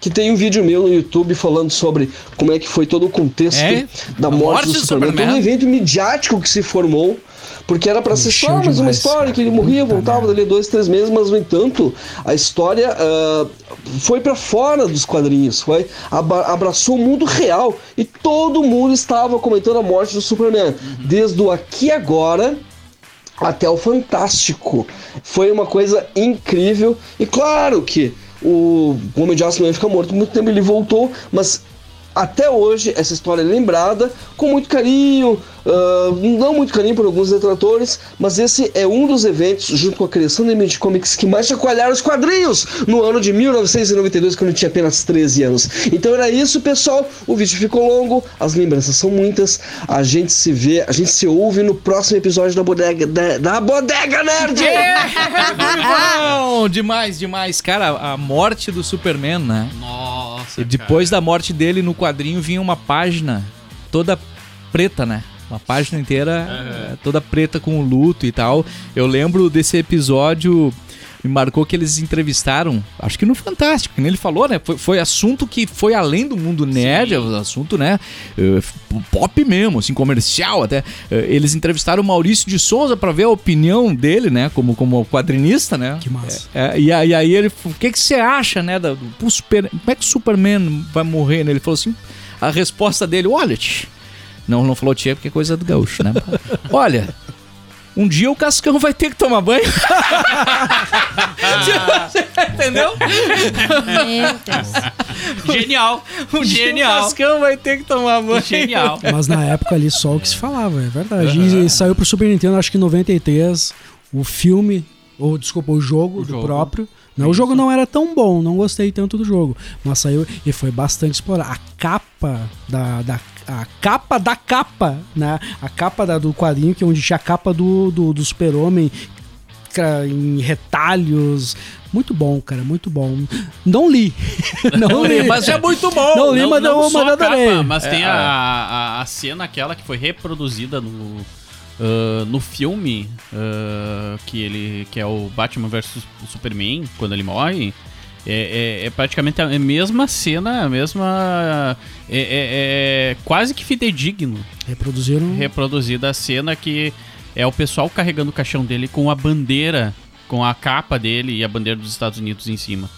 Speaker 6: Que tem um vídeo meu no YouTube falando sobre como é que foi todo o contexto
Speaker 1: É?
Speaker 6: da morte,
Speaker 1: morte
Speaker 6: do,
Speaker 1: do
Speaker 6: Superman.
Speaker 1: Superman?
Speaker 6: Todo um evento midiático que se formou. Porque era pra ser só mais uma
Speaker 2: demais,
Speaker 6: história
Speaker 2: cara.
Speaker 6: que ele morria, voltava
Speaker 2: merda.
Speaker 6: dali dois, três meses, mas no entanto, a história ah, foi pra fora dos quadrinhos, foi abraçou o mundo real e todo mundo estava comentando a morte do Superman, desde o aqui e agora até o fantástico. Foi uma coisa incrível e claro que o Homem de Aço ia ficar morto. Muito tempo, ele voltou, mas até hoje essa história é lembrada com muito carinho, ah, não muito carinho por alguns detratores, mas esse é um dos eventos, junto com a criação da Image Comics, que mais chacoalharam os quadrinhos no ano de 1992, quando eu tinha apenas 13 anos. Então era isso, pessoal. O vídeo ficou longo, as lembranças são muitas. A gente se vê, a gente se ouve no próximo episódio da Bodega, da, da Bodega Nerd! (laughs) (laughs)
Speaker 1: Demais, demais. Cara, a morte do Superman, né?
Speaker 3: Nossa.
Speaker 1: E depois da morte dele, no quadrinho vinha uma página toda preta, né? Uma página inteira eh, toda preta com o luto e tal. Eu lembro desse episódio, me marcou que eles entrevistaram, acho que no Fantástico, que nem ele falou, né? Foi, foi assunto que foi além do mundo nerd, é um assunto, né? eh, pop mesmo, assim, comercial até. Eh, Eles entrevistaram o Maurício de Souza pra ver a opinião dele, né? Como, como quadrinista, né?
Speaker 2: Que massa.
Speaker 1: É, e, aí, aí ele falou, o que, que você acha, né? Da, do, super, como é que o Superman vai morrer, né? Ele falou assim, a resposta dele, olha, tch, não, não falou tia porque é coisa do gaúcho, né? (laughs) olha, um dia o Cascão vai ter que tomar banho. (laughs) Entendeu?
Speaker 4: Meu Deus.
Speaker 3: Genial.
Speaker 1: O
Speaker 3: Genial.
Speaker 1: Churrascão vai ter que tomar banho.
Speaker 3: Genial.
Speaker 2: Mas na época ali só o que se falava, é verdade. E saiu pro Super Nintendo, acho que em 93, o filme, ou desculpa, o jogo
Speaker 3: O
Speaker 2: do
Speaker 3: jogo.
Speaker 2: próprio. Não, o jogo não era tão bom, não gostei tanto do jogo. Mas saiu e foi bastante explorado. A capa da. da a capa da capa, né? A capa da- do quadrinho, que é onde tinha a capa do, do, do super-homem em retalhos. Muito bom, cara, muito bom. Não li. (laughs) Não li.
Speaker 1: Mas é muito bom.
Speaker 2: Não li,
Speaker 3: Não,
Speaker 2: mas
Speaker 3: não
Speaker 2: eu
Speaker 3: só
Speaker 2: mas eu
Speaker 3: a capa, mas
Speaker 1: É,
Speaker 3: tem
Speaker 1: é.
Speaker 3: a, a, a cena aquela que foi reproduzida no, ah, no filme ah, que ele que é o Batman vs Superman quando ele morre é, é- é praticamente a mesma cena, a mesma é, é- é quase que fidedigno
Speaker 2: Reproduziram.
Speaker 3: reproduzida a cena que é o pessoal carregando o caixão dele com a bandeira, com a capa dele e a bandeira dos Estados Unidos em cima.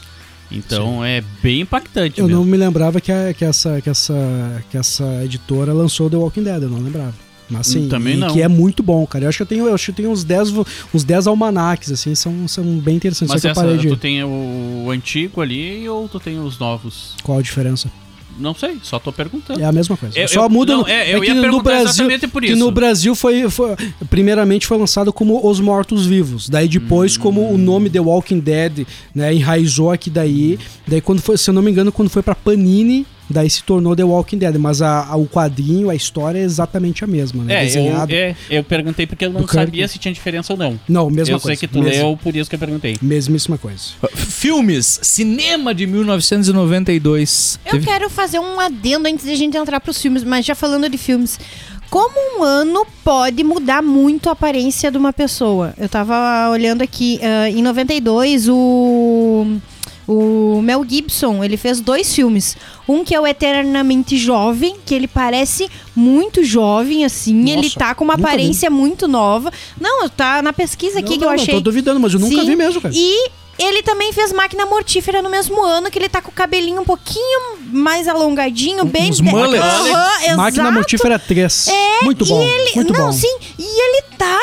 Speaker 3: Então é bem impactante
Speaker 2: Eu
Speaker 3: mesmo.
Speaker 2: não me lembrava que, a- que, essa, que, essa, que essa editora lançou The Walking Dead, eu não lembrava. Mas sim,
Speaker 3: Hum, também não.
Speaker 2: que é muito bom, cara. Eu acho que eu tenho, eu acho que eu tenho uns 10, vo- uns 10 almanaques, assim, são, são bem interessantes.
Speaker 3: Mas
Speaker 2: que
Speaker 3: essa,
Speaker 2: eu parei de...
Speaker 3: tu tem o antigo ali ou tu tem os novos?
Speaker 2: Qual a diferença?
Speaker 3: Não sei, só tô perguntando.
Speaker 2: É a mesma coisa.
Speaker 3: Eu-
Speaker 2: Só
Speaker 3: eu-
Speaker 2: muda
Speaker 3: não,
Speaker 2: no-
Speaker 3: é, eu
Speaker 2: que
Speaker 3: ia
Speaker 2: no Brasil,
Speaker 3: por
Speaker 2: que
Speaker 3: isso.
Speaker 2: no Brasil foi, foi- primeiramente foi lançado como Os Mortos Vivos. Daí depois
Speaker 3: Hum.
Speaker 2: como o nome The Walking Dead, né, enraizou aqui daí. Daí quando foi, se eu não me engano, quando foi pra Panini, daí se tornou The Walking Dead, mas a, a- o quadrinho, a história é exatamente a mesma, né?
Speaker 3: É, eu,
Speaker 2: Desenhado.
Speaker 3: é, eu perguntei porque eu não
Speaker 2: Do Kirk.
Speaker 3: sabia se tinha diferença ou não.
Speaker 2: Não, mesma
Speaker 3: eu
Speaker 2: coisa.
Speaker 3: sei que tu
Speaker 2: Mesma-
Speaker 3: leu, por isso que eu perguntei.
Speaker 2: Mesmíssima coisa.
Speaker 1: Filmes, cinema de 1992.
Speaker 4: Eu quero fazer um adendo antes de a gente entrar pros filmes, mas já falando de filmes. Como um ano pode mudar muito a aparência de uma pessoa? Eu tava olhando aqui, ah, em 92, o, o Mel Gibson, ele fez dois filmes. Um que é o Eternamente Jovem, que ele parece muito jovem, assim. ele
Speaker 2: Nossa,
Speaker 4: tá com uma
Speaker 2: nunca vi.
Speaker 4: aparência muito nova. Não, tá na pesquisa aqui
Speaker 2: não,
Speaker 4: que
Speaker 2: não,
Speaker 4: eu
Speaker 2: não,
Speaker 4: achei.
Speaker 2: tô duvidando, mas eu nunca
Speaker 4: Sim.
Speaker 2: vi mesmo, cara.
Speaker 4: E ele também fez Máquina Mortífera no mesmo ano, que ele tá com o cabelinho um pouquinho mais alongadinho, bem...
Speaker 1: uns mullets.
Speaker 4: Aham,
Speaker 2: Máquina. Mortífera 3. muito
Speaker 4: E
Speaker 2: bom.
Speaker 4: ele,
Speaker 2: muito
Speaker 4: não,
Speaker 2: bom.
Speaker 4: sim, e ele tá.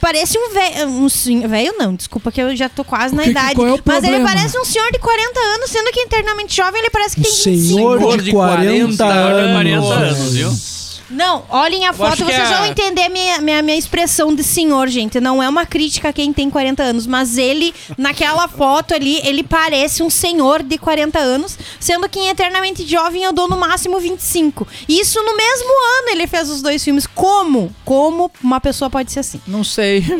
Speaker 4: Parece um velho. Um, sen- velho não, desculpa que eu já tô quase na
Speaker 2: que-
Speaker 4: idade.
Speaker 2: qual é o
Speaker 4: mas ele
Speaker 2: problema?
Speaker 4: parece um senhor de 40 anos, sendo que internamente jovem ele parece que
Speaker 2: Um
Speaker 4: tem 25.
Speaker 2: senhor
Speaker 1: Senhor
Speaker 2: de
Speaker 1: de
Speaker 2: 40,
Speaker 1: 40
Speaker 2: anos.
Speaker 3: 40 anos, viu?
Speaker 4: Não, olhem a foto,
Speaker 1: que
Speaker 4: vocês
Speaker 1: é-
Speaker 4: vão entender minha, minha, minha expressão de senhor, gente. Não é uma crítica a quem tem 40 anos, mas ele, naquela (laughs) foto ali, ele parece um senhor de 40 anos, sendo que em Eternamente Jovem eu dou no máximo 25. Isso no mesmo ano ele fez os dois filmes. Como? Como uma pessoa pode ser assim?
Speaker 1: Não sei. (laughs)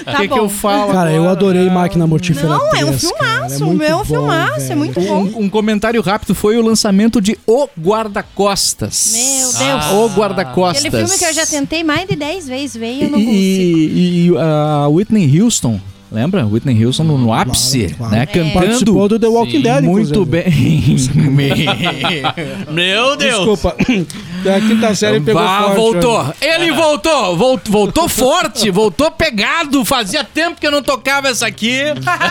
Speaker 1: O
Speaker 4: Tá
Speaker 1: que, que
Speaker 4: bom.
Speaker 1: eu falo?
Speaker 2: Cara, eu
Speaker 1: agora?
Speaker 2: adorei Máquina Mortífera
Speaker 4: Não,
Speaker 2: 3.
Speaker 4: é um filmaço,
Speaker 2: muito
Speaker 4: é um
Speaker 2: bom,
Speaker 4: filmaço, é muito bom.
Speaker 1: Um, um comentário rápido foi o lançamento de O Guarda-Costas.
Speaker 4: Meu Deus.
Speaker 1: O Guarda-Costas.
Speaker 4: Aquele filme que eu já tentei mais de 10 vezes ver e eu não consigo.
Speaker 1: E, e a Whitney Houston, lembra? Whitney Houston no, no ápice,
Speaker 2: claro.
Speaker 1: né?
Speaker 2: Participou
Speaker 1: Cantando
Speaker 2: do The Walking
Speaker 3: Sim,
Speaker 2: Dead,
Speaker 1: muito
Speaker 2: inclusive.
Speaker 1: bem. (laughs)
Speaker 3: Meu Deus!
Speaker 2: Desculpa. (clears throat) A quinta série pegou
Speaker 1: Vá,
Speaker 2: forte.
Speaker 1: voltou.
Speaker 2: né?
Speaker 1: Ele voltou, voltou, voltou forte, voltou pegado. Fazia tempo que eu não tocava essa aqui.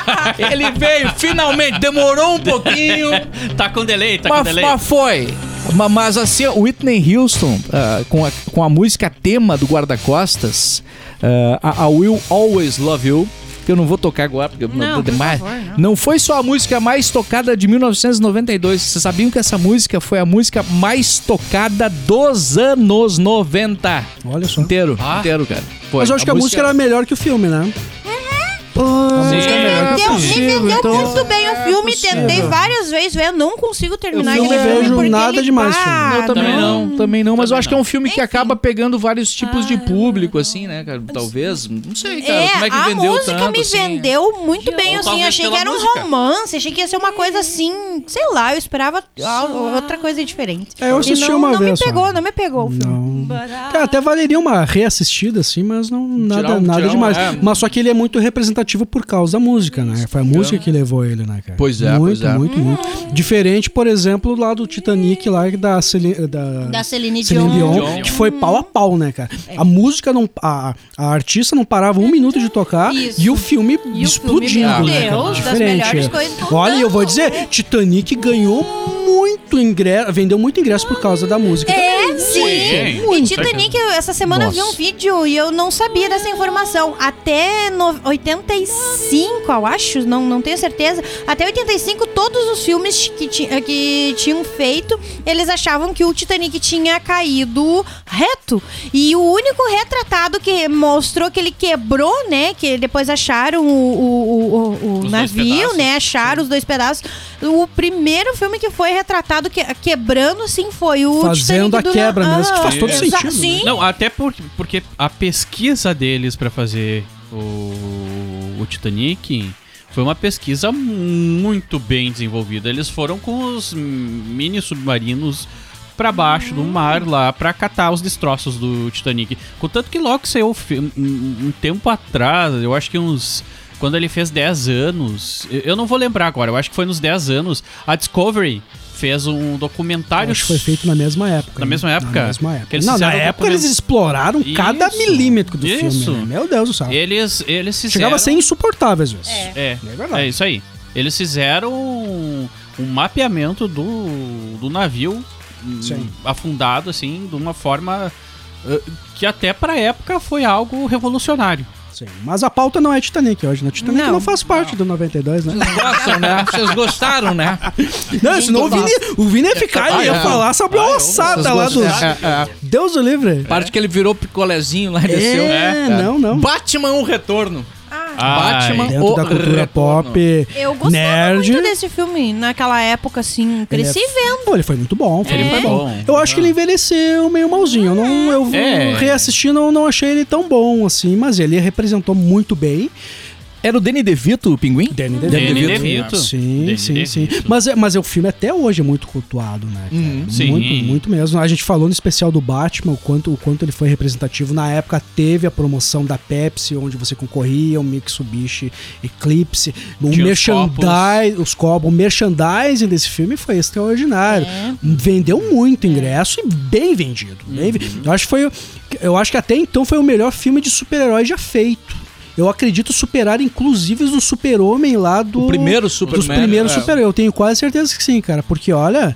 Speaker 1: (laughs) Ele veio finalmente, demorou um pouquinho.
Speaker 3: Tá com delay, tá com
Speaker 1: Mas,
Speaker 3: delay.
Speaker 1: mas foi. Ma- Mas assim, o Whitney Houston, ah, com, a, com a música tema do Guarda-Costas, ah, a, a Will Always Love You, que eu não vou tocar agora, porque eu
Speaker 4: Não,
Speaker 1: não, demais.
Speaker 4: favor, não.
Speaker 1: não foi só a música mais tocada de 1992. Vocês sabiam que essa música foi a música mais tocada dos anos 90?
Speaker 2: Olha só.
Speaker 1: Inteiro,
Speaker 3: Ah.
Speaker 1: inteiro, cara. Foi.
Speaker 2: Mas eu acho que a música era melhor que o filme, né? A música é que
Speaker 4: me vendeu
Speaker 2: então-
Speaker 4: muito bem o filme, tentei várias vezes ver, eu não consigo terminar
Speaker 2: Eu não
Speaker 4: aquele filme
Speaker 2: vejo
Speaker 4: porque
Speaker 2: nada
Speaker 4: ele
Speaker 2: demais
Speaker 4: pá,
Speaker 2: filme.
Speaker 1: Eu também não, também não, mas eu
Speaker 3: Também
Speaker 1: acho que é um filme que
Speaker 4: Enfim.
Speaker 1: acaba pegando vários tipos de
Speaker 4: Ah,
Speaker 1: público, assim, né, cara? Talvez, não sei, cara,
Speaker 4: É,
Speaker 1: como é que
Speaker 4: a
Speaker 1: vendeu
Speaker 4: música
Speaker 1: tanto,
Speaker 4: me
Speaker 1: assim?
Speaker 4: vendeu muito bem,
Speaker 3: Ou
Speaker 4: assim, achei que era um
Speaker 3: música.
Speaker 4: romance, achei que ia ser uma coisa assim, sei lá, eu esperava outra coisa diferente.
Speaker 2: É, eu assisti
Speaker 4: e não,
Speaker 2: uma
Speaker 4: não
Speaker 2: vez
Speaker 4: me
Speaker 2: só.
Speaker 4: pegou, não me pegou o filme.
Speaker 2: Não. Cara, até valeria uma reassistida, assim, mas não nada, nada demais.
Speaker 1: é.
Speaker 2: Mas só que ele é muito representativo por causa da música, né? Foi a música que levou ele, né, cara?
Speaker 1: Pois é,
Speaker 2: muito,
Speaker 1: pois é.
Speaker 2: Muito, muito. Diferente, por exemplo, lá do Titanic, lá da, Celine, da,
Speaker 4: Da Celine
Speaker 2: Celine
Speaker 4: Dion.
Speaker 2: Dion, que foi pau a pau, né, cara? A música não. A, a artista não parava um minuto de tocar
Speaker 4: Isso.
Speaker 2: e o filme
Speaker 4: E o
Speaker 2: explodindo,
Speaker 4: filme, meu
Speaker 2: né, cara?
Speaker 4: Deus, das
Speaker 2: Diferente.
Speaker 4: melhores
Speaker 2: é.
Speaker 4: coisas do
Speaker 2: Olha, eu vou dizer, Titanic ganhou muito ingresso, vendeu muito ingresso por causa da música.
Speaker 4: É,
Speaker 2: também.
Speaker 4: Sim,
Speaker 3: Muito.
Speaker 4: e Titanic, essa semana eu vi um vídeo e eu não sabia dessa informação. Até no, 85, eu acho, não, não tenho certeza. Até 85, todos os filmes que, ti- eh, que tinham feito, eles achavam que o Titanic tinha caído reto. E o único retratado que mostrou que ele quebrou, né? Que depois acharam o, o, o- o- navio, né? Acharam os dois pedaços. O primeiro filme que foi retratado que- quebrando, sim, foi o
Speaker 2: Fazendo
Speaker 4: Titanic
Speaker 2: a
Speaker 4: do
Speaker 2: quebra
Speaker 4: Na-
Speaker 2: mesmo, que faz todo
Speaker 4: exa-
Speaker 2: sentido, né?
Speaker 4: Sim.
Speaker 3: Não, até por, porque a pesquisa deles pra fazer o, o Titanic foi uma pesquisa muito bem desenvolvida. Eles foram com os mini submarinos pra baixo do mar lá pra catar os destroços do Titanic. Contanto que logo saiu um, tempo atrás, eu acho que uns quando ele fez 10 anos, eu não vou lembrar agora, eu acho que foi nos 10 anos, a Discovery fez um documentário
Speaker 2: Acho que foi feito na mesma época.
Speaker 3: Na
Speaker 2: né?
Speaker 3: mesma época?
Speaker 2: Na mesma época.
Speaker 3: Eles
Speaker 2: Não, na época
Speaker 3: document-
Speaker 2: eles exploraram cada
Speaker 3: Isso,
Speaker 2: milímetro do
Speaker 3: isso.
Speaker 2: filme. né? Meu Deus do céu.
Speaker 3: Eles, eles fizeram...
Speaker 2: Chegava a ser insuportável às vezes.
Speaker 3: É,
Speaker 2: É verdade.
Speaker 3: é isso aí. Eles fizeram um, um mapeamento do, do navio hum,
Speaker 2: Sim.
Speaker 3: afundado, assim, de uma forma eh, que até pra época foi algo revolucionário.
Speaker 2: Sim. Mas a pauta não é Titanic hoje, né? Titanic não,
Speaker 4: Não.
Speaker 2: faz parte do 92, né?
Speaker 1: Gostam, né? Vocês gostaram, né? (laughs)
Speaker 2: Não, senão o Vini, o Vini ia ficar, ele ia
Speaker 1: é.
Speaker 2: falar sobre a ossada
Speaker 1: Vocês
Speaker 2: lá dos.
Speaker 1: gostaram? É, é.
Speaker 2: Deus o livre.
Speaker 1: Parte que ele virou picolézinho lá e
Speaker 2: É,
Speaker 1: desceu.
Speaker 2: não, não.
Speaker 1: Batman, um retorno.
Speaker 3: Ai,
Speaker 1: Batman.
Speaker 2: Dentro
Speaker 1: o
Speaker 2: da cultura
Speaker 1: retorno.
Speaker 2: pop,
Speaker 4: Eu gostava
Speaker 2: nerd.
Speaker 4: muito desse filme naquela época, assim. Cresci
Speaker 2: Ele é-
Speaker 4: vendo.
Speaker 2: Pô, ele foi muito bom. Foi
Speaker 3: Ele
Speaker 2: muito bom.
Speaker 3: bom.
Speaker 2: Eu acho que ele envelheceu meio malzinho. Eu, não, eu
Speaker 3: É.
Speaker 2: reassisti, não, não achei ele tão bom assim, mas ele representou muito bem.
Speaker 1: Era o Danny DeVito, o pinguim?
Speaker 2: Danny
Speaker 3: Danny
Speaker 2: DeVito.
Speaker 3: DeVito.
Speaker 2: Sim,
Speaker 3: Danny
Speaker 2: sim, sim.
Speaker 3: DeVito.
Speaker 2: Mas, é- mas é, o filme até hoje é muito cultuado, né? cara?
Speaker 1: Uhum.
Speaker 3: Sim.
Speaker 2: Muito, muito mesmo. A gente falou no especial do Batman o quanto, o quanto ele foi representativo. Na época teve a promoção da Pepsi, onde você concorria, o Mitsubishi Eclipse, o
Speaker 3: Tinha os
Speaker 2: merchandising, os copos, o merchandising desse filme foi extraordinário.
Speaker 4: É.
Speaker 2: Vendeu muito ingresso e bem vendido. bem ve- Eu acho que foi. Eu acho que até então foi o melhor filme de super-herói já feito. Eu acredito superar, inclusive, os do Super-Homem lá do.
Speaker 1: O primeiro
Speaker 2: Dos
Speaker 1: Superman.
Speaker 2: primeiros
Speaker 1: é.
Speaker 2: super Eu tenho quase certeza que sim, cara. Porque, olha.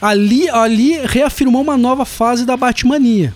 Speaker 2: Ali, ali reafirmou uma nova fase da Batmania.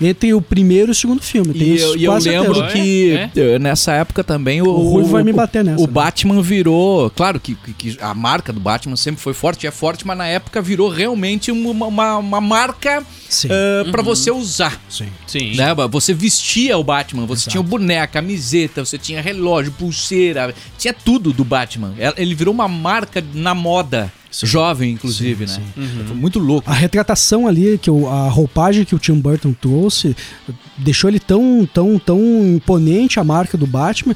Speaker 2: Entre o primeiro e o segundo filme. Tenho
Speaker 1: E eu, e eu lembro
Speaker 2: certeza.
Speaker 1: que
Speaker 3: É?
Speaker 1: eh, nessa época também o,
Speaker 2: O Ruivo vai me bater nessa,
Speaker 1: O
Speaker 2: né?
Speaker 1: Batman virou. Claro que, que- a marca do Batman sempre foi forte, é forte, mas na época virou realmente uma, uma, uma marca
Speaker 2: Sim.
Speaker 1: ah, pra você usar.
Speaker 2: Sim.
Speaker 3: Sim.
Speaker 1: Né? Você vestia o Batman, você
Speaker 2: Exato.
Speaker 1: tinha o boneco, camiseta, você tinha relógio, pulseira, tinha tudo do Batman. Ela- Ele virou uma marca na moda, jovem inclusive,
Speaker 2: Sim,
Speaker 1: né? Foi muito louco.
Speaker 2: A retratação ali, que o- a roupagem que o Tim Burton trouxe, deixou ele tão, tão, tão imponente a marca do Batman.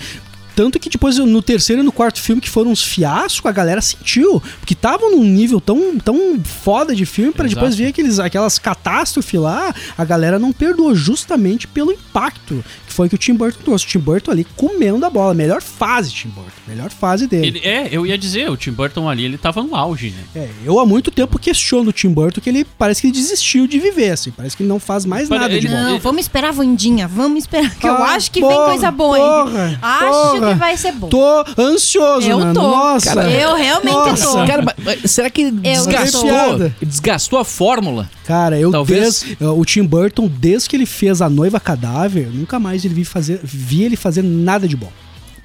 Speaker 2: Tanto que depois, no terceiro e no quarto filme, que foram uns fiascos, a galera sentiu. Porque estavam num nível tão, tão foda de filme, pra depois ver aqueles, aquelas catástrofes lá, a galera não perdoou justamente pelo impacto que foi que o Tim Burton trouxe. O Tim Burton ali comendo a bola. Melhor fase, Tim Burton. Melhor fase dele.
Speaker 3: Ele, é, eu ia dizer, o Tim Burton ali, ele tava no auge, né?
Speaker 2: É, eu há muito tempo questiono o Tim Burton que ele parece que ele desistiu de viver, assim. Parece que ele não faz mais
Speaker 3: Pare-
Speaker 2: nada de
Speaker 3: ele-
Speaker 2: bom.
Speaker 4: Não, vamos esperar a Vandinha. Vamos esperar, que eu
Speaker 2: Ah,
Speaker 4: acho que
Speaker 2: porra,
Speaker 4: vem coisa boa
Speaker 2: porra.
Speaker 4: Acho
Speaker 2: porra.
Speaker 4: Que vai ser bom.
Speaker 2: Tô ansioso,
Speaker 4: Eu
Speaker 2: mano.
Speaker 4: tô.
Speaker 2: Nossa.
Speaker 4: Cara, eu realmente
Speaker 2: Nossa.
Speaker 4: tô.
Speaker 1: Cara, será que desgastou? Desgastou a fórmula?
Speaker 2: Cara, eu
Speaker 1: Talvez-
Speaker 2: des- o Tim Burton, desde que ele fez a noiva cadáver, nunca mais ele vi, fazer, vi ele fazer nada de bom.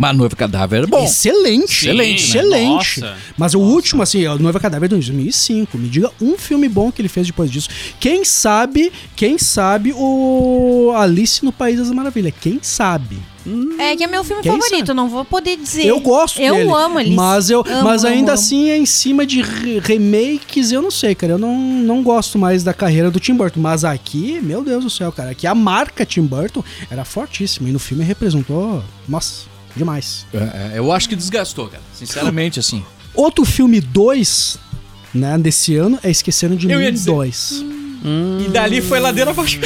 Speaker 1: Mas noiva cadáver é bom.
Speaker 2: Excelente,
Speaker 3: Sim,
Speaker 2: excelente,
Speaker 3: né?
Speaker 2: excelente.
Speaker 3: Nossa.
Speaker 2: Mas o último, assim, a Noiva Cadáver de 2005. Me diga um filme bom que ele fez depois disso. Quem sabe, quem sabe o Alice no País das Maravilhas. Quem sabe?
Speaker 4: É que é meu filme
Speaker 2: Quem
Speaker 4: favorito,
Speaker 2: sabe?
Speaker 4: não vou poder dizer.
Speaker 2: Eu gosto
Speaker 4: Eu
Speaker 2: dele.
Speaker 4: amo Alice.
Speaker 2: Mas, eu,
Speaker 4: Amo,
Speaker 2: mas ainda
Speaker 4: amo.
Speaker 2: assim é em cima de re- remakes, eu não sei, cara. Eu não, não gosto mais da carreira do Tim Burton. Mas aqui, meu Deus do céu, cara. Aqui a marca Tim Burton era fortíssima. E no filme representou, nossa, demais.
Speaker 1: É, é, eu acho que desgastou, cara. Sinceramente, assim.
Speaker 2: Outro filme 2, né, desse ano é Esqueceram de
Speaker 1: Eu
Speaker 2: Mim
Speaker 1: ia dizer.
Speaker 2: 2.
Speaker 1: E dali foi ladeira abaixo.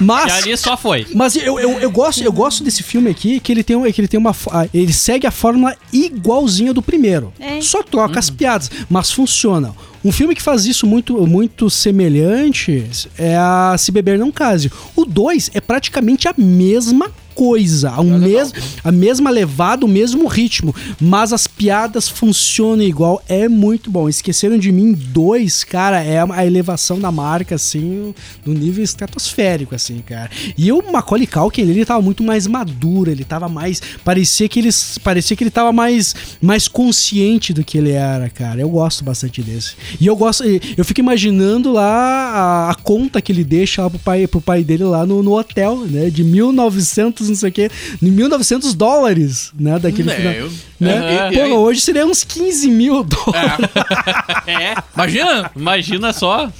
Speaker 3: E
Speaker 2: Mas
Speaker 3: ali só foi.
Speaker 2: Mas eu, eu, eu, gosto, eu gosto desse filme aqui, que ele tem, um- que ele tem uma. ah, Ele segue a fórmula igualzinha do primeiro.
Speaker 4: É.
Speaker 2: Só troca as piadas, mas funciona. Um filme que faz isso muito, muito semelhante é a Se Beber Não Case. O 2 é praticamente a mesma coisa, a, um mes a mesma levada, o mesmo ritmo, mas as piadas funcionam igual, é muito bom. Esqueceram de mim dois, cara, é a elevação da marca, assim, no nível estratosférico, assim, cara. E o Macaulay Culkin, ele, ele tava muito mais maduro, ele tava mais, parecia que ele, parecia que ele tava mais, mais consciente do que ele era, cara. Eu gosto bastante desse. E eu gosto, eu fico imaginando lá a, a conta que ele deixa lá pro pai, pro pai dele lá no, no hotel, né, de 1900, não sei o que, de 1900 dólares, né, daquele
Speaker 1: É,
Speaker 2: final.
Speaker 1: eu-
Speaker 2: Né?
Speaker 3: Aham.
Speaker 2: Pô, hoje seria uns 15 mil dólares. (laughs)
Speaker 3: É,
Speaker 1: Imagina!
Speaker 3: imagina só.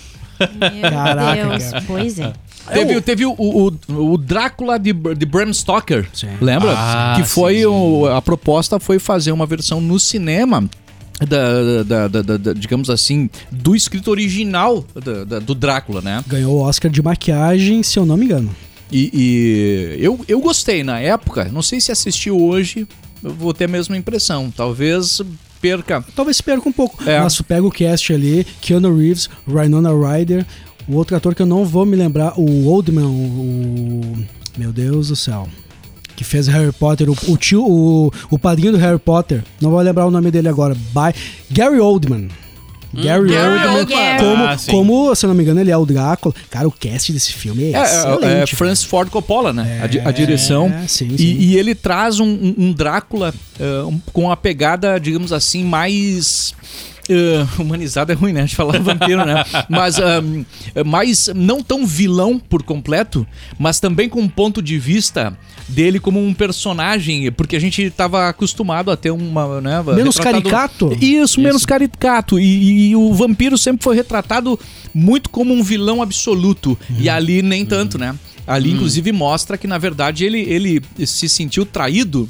Speaker 4: Meu
Speaker 2: Caraca,
Speaker 4: Deus,
Speaker 2: cara.
Speaker 4: pois é.
Speaker 1: Teve, teve o, o, o Drácula de, de Bram Stoker, lembra?
Speaker 3: Ah,
Speaker 1: que foi
Speaker 3: sim,
Speaker 1: o- a proposta foi fazer uma versão no cinema da, da- da- da- da- digamos assim, do escrito original da- da- do Drácula, né?
Speaker 2: Ganhou o Oscar de maquiagem, se eu não me engano.
Speaker 1: E, e eu, eu gostei na época. Não sei se assisti hoje, eu vou ter a mesma impressão. Talvez perca.
Speaker 2: Talvez perca um pouco.
Speaker 1: É.
Speaker 2: Mas tu pega o cast ali, Keanu Reeves, Rhinona Ryder, o outro ator que eu não vou me lembrar, o Oldman, o... Meu Deus do céu. Que fez Harry Potter, o, o tio, o, o padrinho do Harry Potter. Não vou lembrar o nome dele agora. By, Gary Oldman. Gary,
Speaker 1: Gary
Speaker 2: Oldman,
Speaker 4: Oldman.
Speaker 2: Como,
Speaker 3: Ah,
Speaker 2: como, se eu não me engano, ele é o Drácula. Cara, o cast desse filme é,
Speaker 1: É, é,
Speaker 2: excelente.
Speaker 1: é
Speaker 2: cara.
Speaker 1: Francis Ford Coppola, né? a, di- a
Speaker 2: É,
Speaker 1: direção.
Speaker 2: sim,
Speaker 1: E-
Speaker 2: sim.
Speaker 1: E, ele traz um, um- Drácula eh, um- com a pegada, digamos assim, mais. Eh, humanizada é ruim, né? De falar (laughs) vampiro, né? Mas ahm, mais não tão vilão por completo, mas também com um ponto de vista dele como um personagem, porque a gente estava acostumado a ter uma. Né,
Speaker 2: Menos
Speaker 1: retratado-
Speaker 2: caricato?
Speaker 1: Isso, menos caricato. E, e o vampiro sempre foi retratado muito como um vilão absoluto. E ali nem tanto, né? Ali, inclusive, mostra que, na verdade, ele, ele se sentiu traído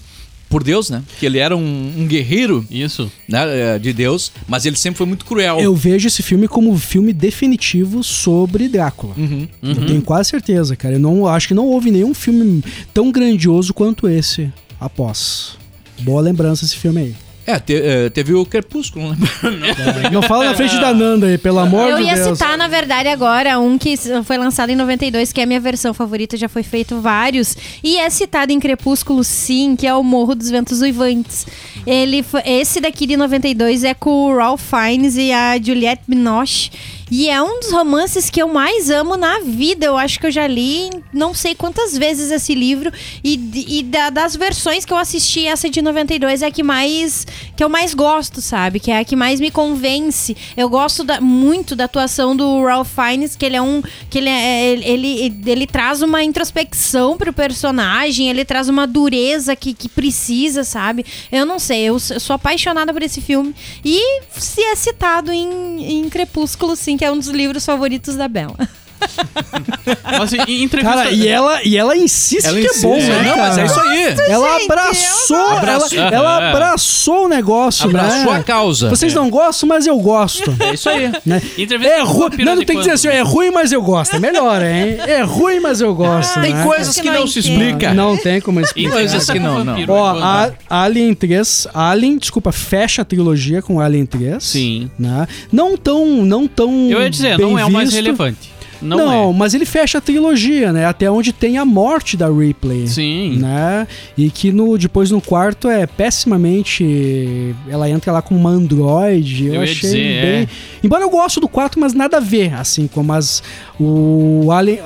Speaker 1: por Deus, né? Que ele era um, um guerreiro
Speaker 3: Isso.
Speaker 1: né, eh, de Deus, mas ele sempre foi muito cruel.
Speaker 2: Eu vejo esse filme como o filme definitivo sobre Drácula.
Speaker 1: Uhum.
Speaker 2: Eu tenho quase certeza, cara. Eu não acho que não houve nenhum filme tão grandioso quanto esse após. Boa lembrança esse filme aí.
Speaker 1: É, te- eh, teve o Crepúsculo, né? (laughs)
Speaker 2: Não fala na frente da Nanda aí, pelo amor
Speaker 4: Eu
Speaker 2: de
Speaker 4: ia
Speaker 2: Deus.
Speaker 4: citar, na verdade, agora um que foi lançado em 92, que é a minha versão favorita, já foi feito vários. E é citado em Crepúsculo, sim, que é o Morro dos Ventos Uivantes. Ele, esse daqui de 92 é com o Ralph Fiennes e a Juliette Binoche. E é um dos romances que eu mais amo na vida. Eu acho que eu já li não sei quantas vezes esse livro. E, e da- das versões que eu assisti, essa de 92 é a que mais que eu mais gosto, sabe? Que é a que mais me convence. Eu gosto da- muito da atuação do Ralph Fiennes, que ele é um. que ele, é, ele, ele, ele traz uma introspecção pro personagem, ele traz uma dureza que, que precisa, sabe? Eu não sei, eu, eu sou apaixonada por esse filme. E se é citado em, em Crepúsculo, sim, que é um dos livros favoritos da Bela. (laughs)
Speaker 3: Mas em, entrevista.
Speaker 2: Cara, e ela, e ela insiste
Speaker 1: Ela
Speaker 2: que
Speaker 1: insiste.
Speaker 2: é bom, né?
Speaker 1: Não, mas é isso aí.
Speaker 2: Ela
Speaker 4: Gente,
Speaker 2: abraçou,
Speaker 1: Abraçou.
Speaker 2: Ela, ela abraçou o negócio,
Speaker 1: Abraçou
Speaker 2: né?
Speaker 1: a causa.
Speaker 2: Vocês não gostam, mas eu gosto.
Speaker 1: É isso aí.
Speaker 2: né?
Speaker 3: Entrevista
Speaker 2: É ruim. Não, não tem que dizer assim, é ruim, mas eu gosto. É melhor, hein? É ruim, mas eu gosto.
Speaker 1: Tem
Speaker 2: né?
Speaker 1: coisas
Speaker 4: Que
Speaker 1: que
Speaker 4: não
Speaker 1: não se explica.
Speaker 2: Não tem como explicar.
Speaker 1: Coisas
Speaker 3: Entrevista
Speaker 1: que não, não.
Speaker 2: Ó, a? Alien 3, Alien, desculpa, fecha a trilogia com Alien 3.
Speaker 3: Sim.
Speaker 2: Né? Não tão, não tão
Speaker 3: Eu ia dizer, não é o mais relevante. Não,
Speaker 2: Não,
Speaker 3: é.
Speaker 2: mas ele fecha a trilogia, né? Até onde tem a morte da Ripley.
Speaker 3: Sim.
Speaker 2: Né? E que no, depois no quarto é pessimamente. Ela entra lá com uma androide. Eu,
Speaker 3: Eu
Speaker 2: achei
Speaker 3: dizer,
Speaker 2: bem.
Speaker 3: é.
Speaker 2: Embora eu gosto do quarto, mas nada a ver. Assim como as. O Alien.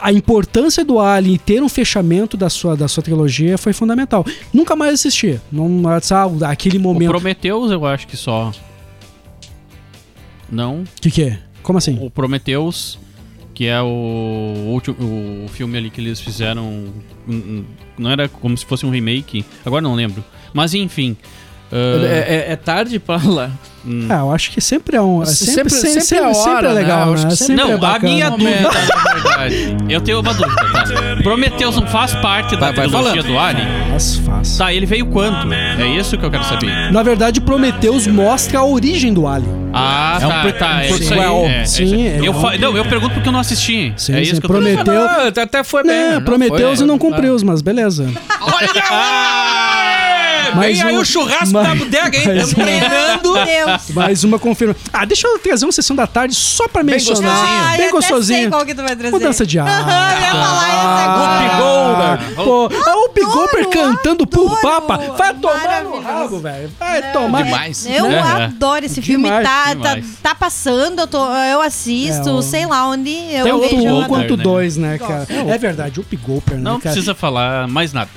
Speaker 2: A importância do Alien ter um fechamento da sua, da sua trilogia foi fundamental. Nunca mais assisti. Não, sabe, aquele
Speaker 3: O
Speaker 2: momento.
Speaker 3: Prometheus, eu acho que só. Não.
Speaker 2: O que, que é? Como assim?
Speaker 3: O Prometheus, que é o último o filme ali que eles fizeram. Não era como se fosse um remake. Agora não lembro. Mas enfim. Ah,
Speaker 1: É, é- é tarde pra lá.
Speaker 3: hum.
Speaker 2: Ah, eu acho que sempre é um. é
Speaker 1: Sempre-
Speaker 2: Sempre, sempre,
Speaker 1: sempre
Speaker 2: sempre,
Speaker 1: é a
Speaker 2: sempre
Speaker 1: hora,
Speaker 2: é legal,
Speaker 1: né?
Speaker 2: Né?
Speaker 3: Não,
Speaker 2: é
Speaker 3: a minha dúvida, na verdade. Eu tenho uma dúvida, tá? Prometheus não faz parte da
Speaker 1: Vai-
Speaker 3: trilogia do Alien?
Speaker 2: Faz, faz.
Speaker 3: Tá, ele veio quando? É isso que eu quero saber.
Speaker 2: Na verdade, Prometheus mostra a origem do Alien.
Speaker 3: Ah,
Speaker 1: É um
Speaker 3: tá,
Speaker 1: pre-
Speaker 3: tá.
Speaker 1: um
Speaker 3: É isso aí.
Speaker 1: prequel.
Speaker 3: É, é
Speaker 2: Sim,
Speaker 3: isso aí.
Speaker 2: é
Speaker 3: eu Não, eu pergunto porque eu não assisti.
Speaker 2: Sim,
Speaker 3: é
Speaker 2: sim,
Speaker 3: isso que eu tô
Speaker 2: Prometeu-.
Speaker 1: Não, até foi bem.
Speaker 2: É,
Speaker 1: foi-
Speaker 2: e não cumpriu, mas beleza.
Speaker 1: Olha! (laughs)
Speaker 2: Mais
Speaker 1: vem aí
Speaker 2: um-
Speaker 1: o churrasco
Speaker 2: mais-
Speaker 1: da bodega, hein?
Speaker 2: mais um-
Speaker 1: treinando.
Speaker 4: Meu Deus.
Speaker 2: Mais uma confirma. Ah, deixa eu trazer uma sessão da tarde só pra
Speaker 1: Bem
Speaker 2: mencionar.
Speaker 1: gostosinho.
Speaker 4: Ah,
Speaker 2: Bem
Speaker 4: eu até sei
Speaker 2: gostosinho.
Speaker 4: qual que tu vai trazer.
Speaker 2: Mudança de ar. (laughs)
Speaker 4: eu ia falar agora.
Speaker 1: Whoopi Goldberg.
Speaker 2: Pô, é o Whoopi Goldberg cantando por
Speaker 4: adoro.
Speaker 2: Papa. Vai tomar no rabo, velho. Vai tomar.
Speaker 1: Demais.
Speaker 4: Eu
Speaker 3: É.
Speaker 4: adoro esse filme.
Speaker 2: Demais,
Speaker 4: tá, tá,
Speaker 3: demais.
Speaker 4: tá passando, eu, tô, eu assisto,
Speaker 2: É, o-
Speaker 4: sei lá onde eu
Speaker 2: Tanto
Speaker 4: vejo.
Speaker 2: um
Speaker 3: Goldberg,
Speaker 4: adoro.
Speaker 2: quanto dois, né, cara? É verdade, o Goldberg, né,
Speaker 3: Não
Speaker 2: cara?
Speaker 3: precisa falar mais nada.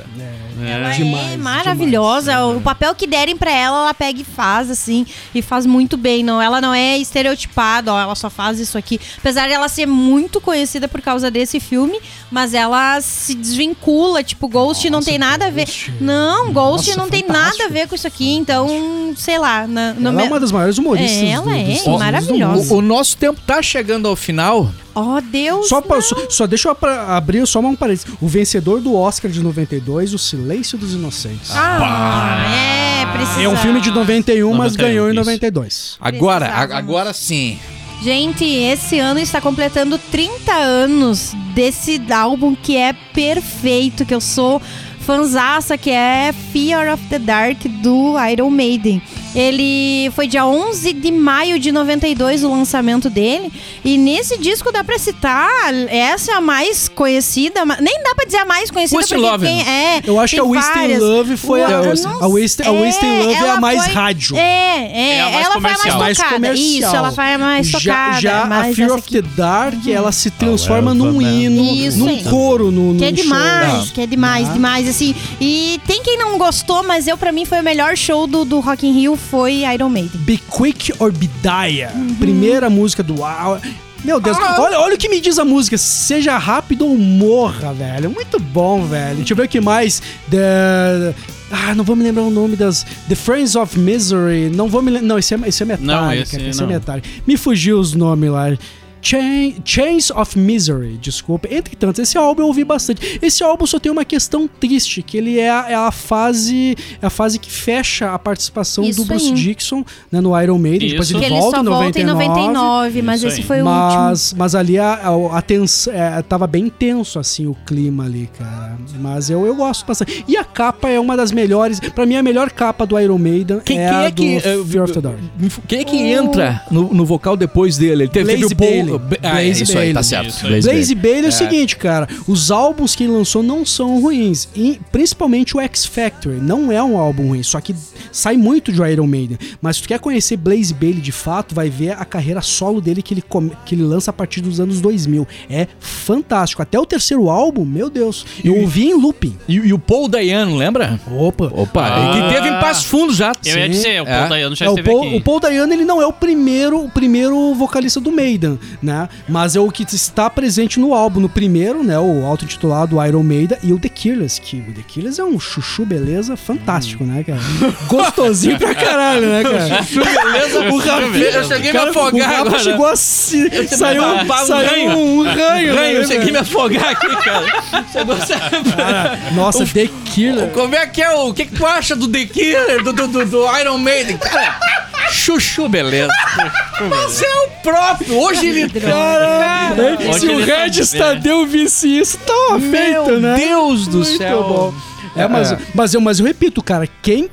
Speaker 4: Ela
Speaker 3: É.
Speaker 2: Demais,
Speaker 4: é maravilhosa. O papel que derem pra ela, ela pega e faz, assim, e faz muito bem. Não, ela não é estereotipada, ó, ela só faz isso aqui. Apesar de ela ser muito conhecida por causa desse filme, mas ela se desvincula, tipo, Ghost não tem nada a ver.
Speaker 2: Ghost.
Speaker 4: Não, Ghost
Speaker 2: Nossa,
Speaker 4: não tem nada a ver com isso aqui, então, sei lá. Na, no
Speaker 2: Ela é
Speaker 4: me-
Speaker 2: uma das maiores humoristas.
Speaker 4: É, ela
Speaker 2: do,
Speaker 4: é,
Speaker 2: do
Speaker 4: maravilhosa.
Speaker 1: O, o nosso tempo tá chegando ao final.
Speaker 4: Oh, Deus.
Speaker 2: Só, pra- só, só deixa eu abrir só um parênteses. O vencedor do Oscar de 92, O Silêncio dos Inocentes.
Speaker 4: Ah, é, precisa.
Speaker 2: é um filme de 91, mas
Speaker 3: 91,
Speaker 2: ganhou em
Speaker 3: isso.
Speaker 2: 92.
Speaker 1: Agora, a- agora sim.
Speaker 4: Gente, esse ano está completando 30 anos desse álbum que é perfeito, que eu sou fanzaça, que é Fear of the Dark do Iron Maiden. Ele foi dia 11 de maio de 92 o lançamento dele. E nesse disco dá pra citar, essa é a mais conhecida, nem dá pra dizer a mais conhecida
Speaker 1: Wasting
Speaker 4: porque
Speaker 1: Love,
Speaker 4: tem, é,
Speaker 2: Eu acho que a Wasting. Love foi a-
Speaker 4: Eu
Speaker 2: a- a Wasting- a Wasting Love é a mais
Speaker 4: foi-
Speaker 2: rádio.
Speaker 4: É, é,
Speaker 3: É a mais
Speaker 4: ela foi
Speaker 3: comercial.
Speaker 4: a mais
Speaker 2: mais
Speaker 4: tocada.
Speaker 2: comercial.
Speaker 4: Isso, ela foi a mais
Speaker 2: já,
Speaker 4: tocada.
Speaker 2: já a
Speaker 4: mas
Speaker 2: Fear
Speaker 4: essa
Speaker 2: of the Dark, ela se transforma
Speaker 3: Well,
Speaker 2: num
Speaker 3: man.
Speaker 2: hino,
Speaker 4: Isso
Speaker 2: num coro no,
Speaker 4: Que é
Speaker 2: show.
Speaker 4: demais, que é demais,
Speaker 2: Ah.
Speaker 4: demais, assim. E tem quem não gostou, mas eu, pra mim, foi o melhor show do, do Rock in Rio, foi Iron Maiden.
Speaker 2: Be Quick or Be Die.
Speaker 4: Uhum.
Speaker 2: Primeira música do Wow. Meu Deus,
Speaker 4: Ah.
Speaker 2: olha, olha o que me diz a música. Seja rápido ou morra, velho. Muito bom, velho. Deixa eu ver o que mais. The... Ah, não vou me lembrar o nome das. The Friends of Misery. Não vou me lembrar. Não, esse é, esse é Metallica.
Speaker 3: Não, esse
Speaker 2: esse
Speaker 3: não.
Speaker 2: é Metallica. Me fugiu os nomes lá. Chain, Chains of Misery, desculpa. Entre tantos, esse álbum eu ouvi bastante. Esse álbum só tem uma questão triste, que ele é a, é a fase é a fase que fecha a participação
Speaker 4: Isso
Speaker 2: do Bruce
Speaker 4: aí.
Speaker 2: Dixon né, no Iron Maiden. Depois ele
Speaker 4: Que ele
Speaker 2: volta
Speaker 4: só
Speaker 2: em
Speaker 4: volta em
Speaker 2: 99.
Speaker 4: 99, mas
Speaker 3: Isso
Speaker 4: esse
Speaker 3: aí.
Speaker 4: foi o último.
Speaker 2: Mas, mas ali a, a, a tens- é, tava bem tenso, assim, o clima ali, cara. Mas eu, eu gosto bastante. E a capa é uma das melhores. Pra mim, a melhor capa do Iron Maiden
Speaker 1: Quem,
Speaker 2: é
Speaker 1: quem é que.
Speaker 2: do
Speaker 1: eh,
Speaker 2: Fear of the Dark.
Speaker 1: Quem é que entra no, no vocal depois dele? Ele teve, teve
Speaker 2: Blaze
Speaker 1: o Paul.
Speaker 2: Bailey.
Speaker 1: Ah, é
Speaker 2: Blaze
Speaker 1: isso aí, tá
Speaker 2: Bailey.
Speaker 1: certo.
Speaker 3: Isso aí.
Speaker 2: Blaze Bailey é o
Speaker 1: É.
Speaker 2: seguinte, cara. Os álbuns que ele lançou não são ruins. E principalmente o X Factory. Não é um álbum ruim. Só que sai muito de Iron Maiden. Mas se tu quer conhecer Blaze Bailey de fato, vai ver a carreira solo dele que ele, come- que ele lança a partir dos anos 2000. É fantástico. Até o terceiro álbum, meu Deus. Eu ouvi em looping.
Speaker 1: E, e o Paul Dayano, lembra?
Speaker 2: Opa.
Speaker 1: Opa,
Speaker 3: Ah.
Speaker 1: que teve em Passo Fundo já.
Speaker 3: Eu ia
Speaker 2: Sim.
Speaker 3: dizer, o Paul
Speaker 1: É.
Speaker 3: Dayano já
Speaker 2: É, o,
Speaker 3: esteve
Speaker 2: Paul,
Speaker 3: aqui.
Speaker 2: o Paul Dayano ele não é o primeiro, o primeiro vocalista do Maiden, né? Mas é o que está presente no álbum, no primeiro, né? O auto-intitulado Iron Maiden e o The Killers, que o The Killers é um chuchu beleza fantástico, né, cara? (laughs) Gostosinho pra caralho, né, cara?
Speaker 1: Beleza, o Rafinha. Eu cheguei a me
Speaker 2: Cara,
Speaker 1: afogar
Speaker 2: o
Speaker 1: agora.
Speaker 2: chegou a se... saiu,
Speaker 1: um
Speaker 2: saiu
Speaker 1: ranho.
Speaker 2: um ranho,
Speaker 1: Ranho,
Speaker 2: né,
Speaker 1: eu cheguei a me
Speaker 2: cara?
Speaker 1: afogar aqui, cara. Chegou a...
Speaker 2: Cara, Nossa, The Killer.
Speaker 1: Como é que é o. O que, que tu acha do The Killer, do, do, do, do Iron Maiden? Cara, chuchu, beleza. (laughs) Mas é o próprio. Hoje ele.
Speaker 2: Caralho!
Speaker 3: Onde
Speaker 2: Se o
Speaker 3: tá
Speaker 2: Regis? Tadeu visse isso, tava feito,
Speaker 1: Meu
Speaker 2: né?
Speaker 1: Deus do
Speaker 2: Muito
Speaker 1: céu.
Speaker 2: bom. É, mas,
Speaker 1: É.
Speaker 2: Mas, eu, mas eu repito, cara, quem,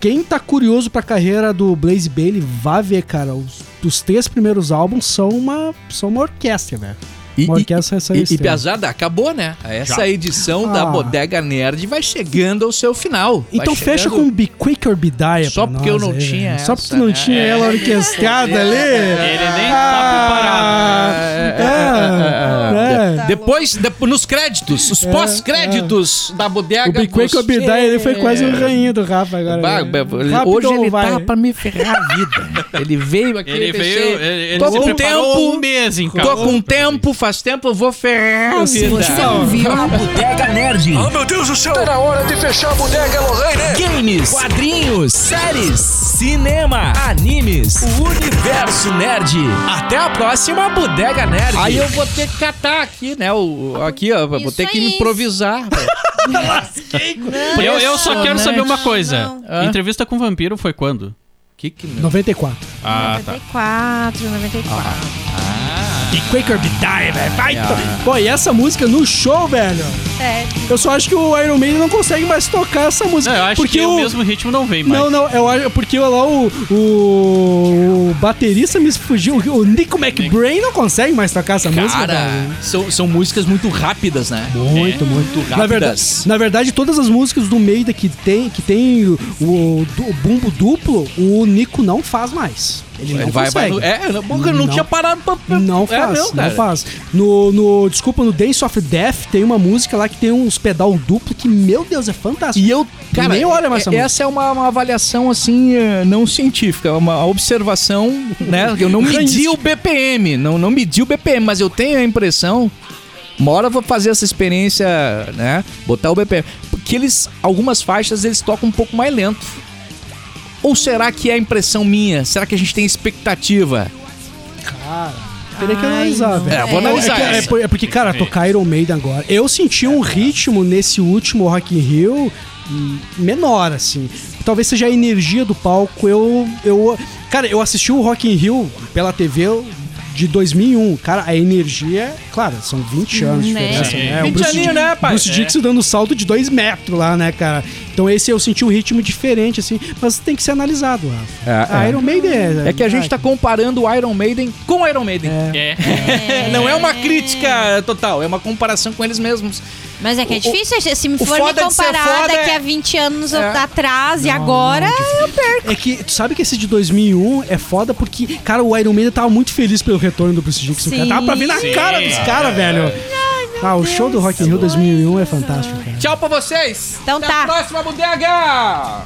Speaker 2: quem tá curioso pra carreira do Blaze Bailey, vá ver, cara. Os, os três primeiros álbuns são uma, são uma orquestra, velho.
Speaker 1: E,
Speaker 2: Uma orquestra
Speaker 1: e,
Speaker 2: essa
Speaker 1: e, e
Speaker 2: extrema.
Speaker 1: Piazada, acabou, né? Essa edição da
Speaker 2: Ah.
Speaker 1: Bodega Nerd vai chegando ao seu final. Vai
Speaker 2: Então fecha
Speaker 1: chegando-
Speaker 2: com Be Quick or Be Die.
Speaker 1: Só porque eu
Speaker 2: nós
Speaker 1: não
Speaker 2: aí,
Speaker 1: tinha.
Speaker 2: Só porque
Speaker 1: essa,
Speaker 2: tu não
Speaker 1: né?
Speaker 2: tinha
Speaker 1: É.
Speaker 2: ela orquestrada ali.
Speaker 3: Ele nem
Speaker 2: Ah,
Speaker 3: tá preparado.
Speaker 2: é, é.
Speaker 1: Depois, de- nos créditos, os pós-créditos da bodega.
Speaker 2: O Be Quick or Be Die ele foi quase um rainho do Rafa agora.
Speaker 1: Bah,
Speaker 2: né? Rápido
Speaker 1: hoje ele
Speaker 2: vai?
Speaker 1: tá pra me ferrar a vida. Ele veio aqui,
Speaker 3: Ele
Speaker 1: eu
Speaker 3: veio, ele, ele
Speaker 1: tô
Speaker 3: se
Speaker 1: com
Speaker 3: preparou
Speaker 1: tempo,
Speaker 3: um mês em casa.
Speaker 1: tô com tempo, faz tempo, eu vou ferrar a vida.
Speaker 7: A Bodega (laughs) Nerd.
Speaker 8: Oh, meu Deus do céu! Tá na hora de fechar a bodega, Lorraine!
Speaker 7: Games, quadrinhos, séries, cinema, animes, o universo nerd. Até a próxima Bodega Nerd.
Speaker 1: Aí eu vou ter que catar aqui, né? O, aqui, ó. Vou
Speaker 4: Isso
Speaker 1: ter que
Speaker 4: aí.
Speaker 1: improvisar. (laughs)
Speaker 3: Eu, eu só quero saber uma coisa.
Speaker 4: Não?
Speaker 3: Entrevista com o vampiro foi quando?
Speaker 1: que que...
Speaker 2: 94.
Speaker 3: Ah, tá.
Speaker 4: 94, 94.
Speaker 2: Be Quick or Be Die, velho. Vai. to- Pô, e essa música no show, velho?
Speaker 4: É.
Speaker 2: Eu só acho que o Iron Maiden não consegue mais tocar essa música.
Speaker 3: Não, eu acho
Speaker 2: porque
Speaker 3: que
Speaker 2: o...
Speaker 3: o mesmo ritmo não vem mais.
Speaker 2: Não, não, eu acho porque lá o, o, o baterista me fugiu, o Nico McBrain não consegue mais tocar essa música.
Speaker 1: Cara, são, são músicas muito rápidas, né?
Speaker 2: Muito, muito. Na verdade,
Speaker 1: rápidas.
Speaker 2: na verdade, todas as músicas do Maiden que tem, que tem o, o, o bumbo duplo, o Nico não faz mais. Ele não
Speaker 1: Ele vai, vai
Speaker 2: consegue.
Speaker 1: é, não, não,
Speaker 2: Não.
Speaker 1: tinha parado pra.
Speaker 2: Não
Speaker 1: é,
Speaker 2: faz,
Speaker 1: meu,
Speaker 2: não faz. No, no, desculpa, no Dance of Death tem uma música lá que tem uns pedal duplo que, meu Deus, é fantástico.
Speaker 1: E eu, cara,
Speaker 2: Nem olha mais essa
Speaker 1: é- essa é uma, uma avaliação assim, eh, não científica, é uma observação, né? Eu não (laughs) medi o BPM, não, não medi o BPM, mas eu tenho a impressão. Uma hora eu vou fazer essa experiência, né? Botar o BPM. Porque eles, algumas faixas, eles tocam um pouco mais lento. Ou será que é a impressão minha? Será que a gente tem expectativa?
Speaker 2: Teria que analisar, velho.
Speaker 1: É, vou analisar
Speaker 2: que- É,
Speaker 1: essa.
Speaker 2: por- é porque, cara, tocar Iron Maiden agora. Eu senti um ritmo nesse último Rock in Rio menor, assim. Talvez seja a energia do palco. Eu, eu, cara, eu assisti o Rock in Rio pela TV de 2001. Cara, a energia, claro, são 20 anos de
Speaker 4: Né?
Speaker 2: diferença, né?
Speaker 1: 20
Speaker 2: Bruce,
Speaker 1: aninho,
Speaker 2: Di-
Speaker 1: né, pai?
Speaker 2: Bruce
Speaker 1: É.
Speaker 2: Dixon dando salto de 2 metros lá, né, cara? Então esse eu senti um ritmo diferente, assim, mas tem que ser analisado, Rafa.
Speaker 1: É,
Speaker 2: a
Speaker 1: é.
Speaker 2: Iron Maiden é...
Speaker 1: É que a gente
Speaker 2: ai,
Speaker 1: tá comparando o Iron Maiden com o Iron Maiden.
Speaker 3: É.
Speaker 1: Não é uma crítica total, é uma comparação com eles mesmos.
Speaker 4: Mas é que é
Speaker 1: O-
Speaker 4: difícil, se me for me comparar daqui
Speaker 1: é-
Speaker 4: a 20 anos
Speaker 1: É.
Speaker 4: atrás e
Speaker 2: Não,
Speaker 4: agora,
Speaker 2: não,
Speaker 4: eu perco.
Speaker 2: É que tu sabe que esse de 2001 é foda porque, cara, o Iron Maiden tava muito feliz pelo retorno do Bruce. Cara.
Speaker 4: Sim.
Speaker 2: Tava pra ver na
Speaker 3: Sim.
Speaker 2: cara dos caras, velho. Ah, o show do Rock in Rio 2001 é fantástico, cara.
Speaker 1: Tchau pra vocês!
Speaker 4: Então
Speaker 1: Até
Speaker 4: tá.
Speaker 1: a próxima bodega!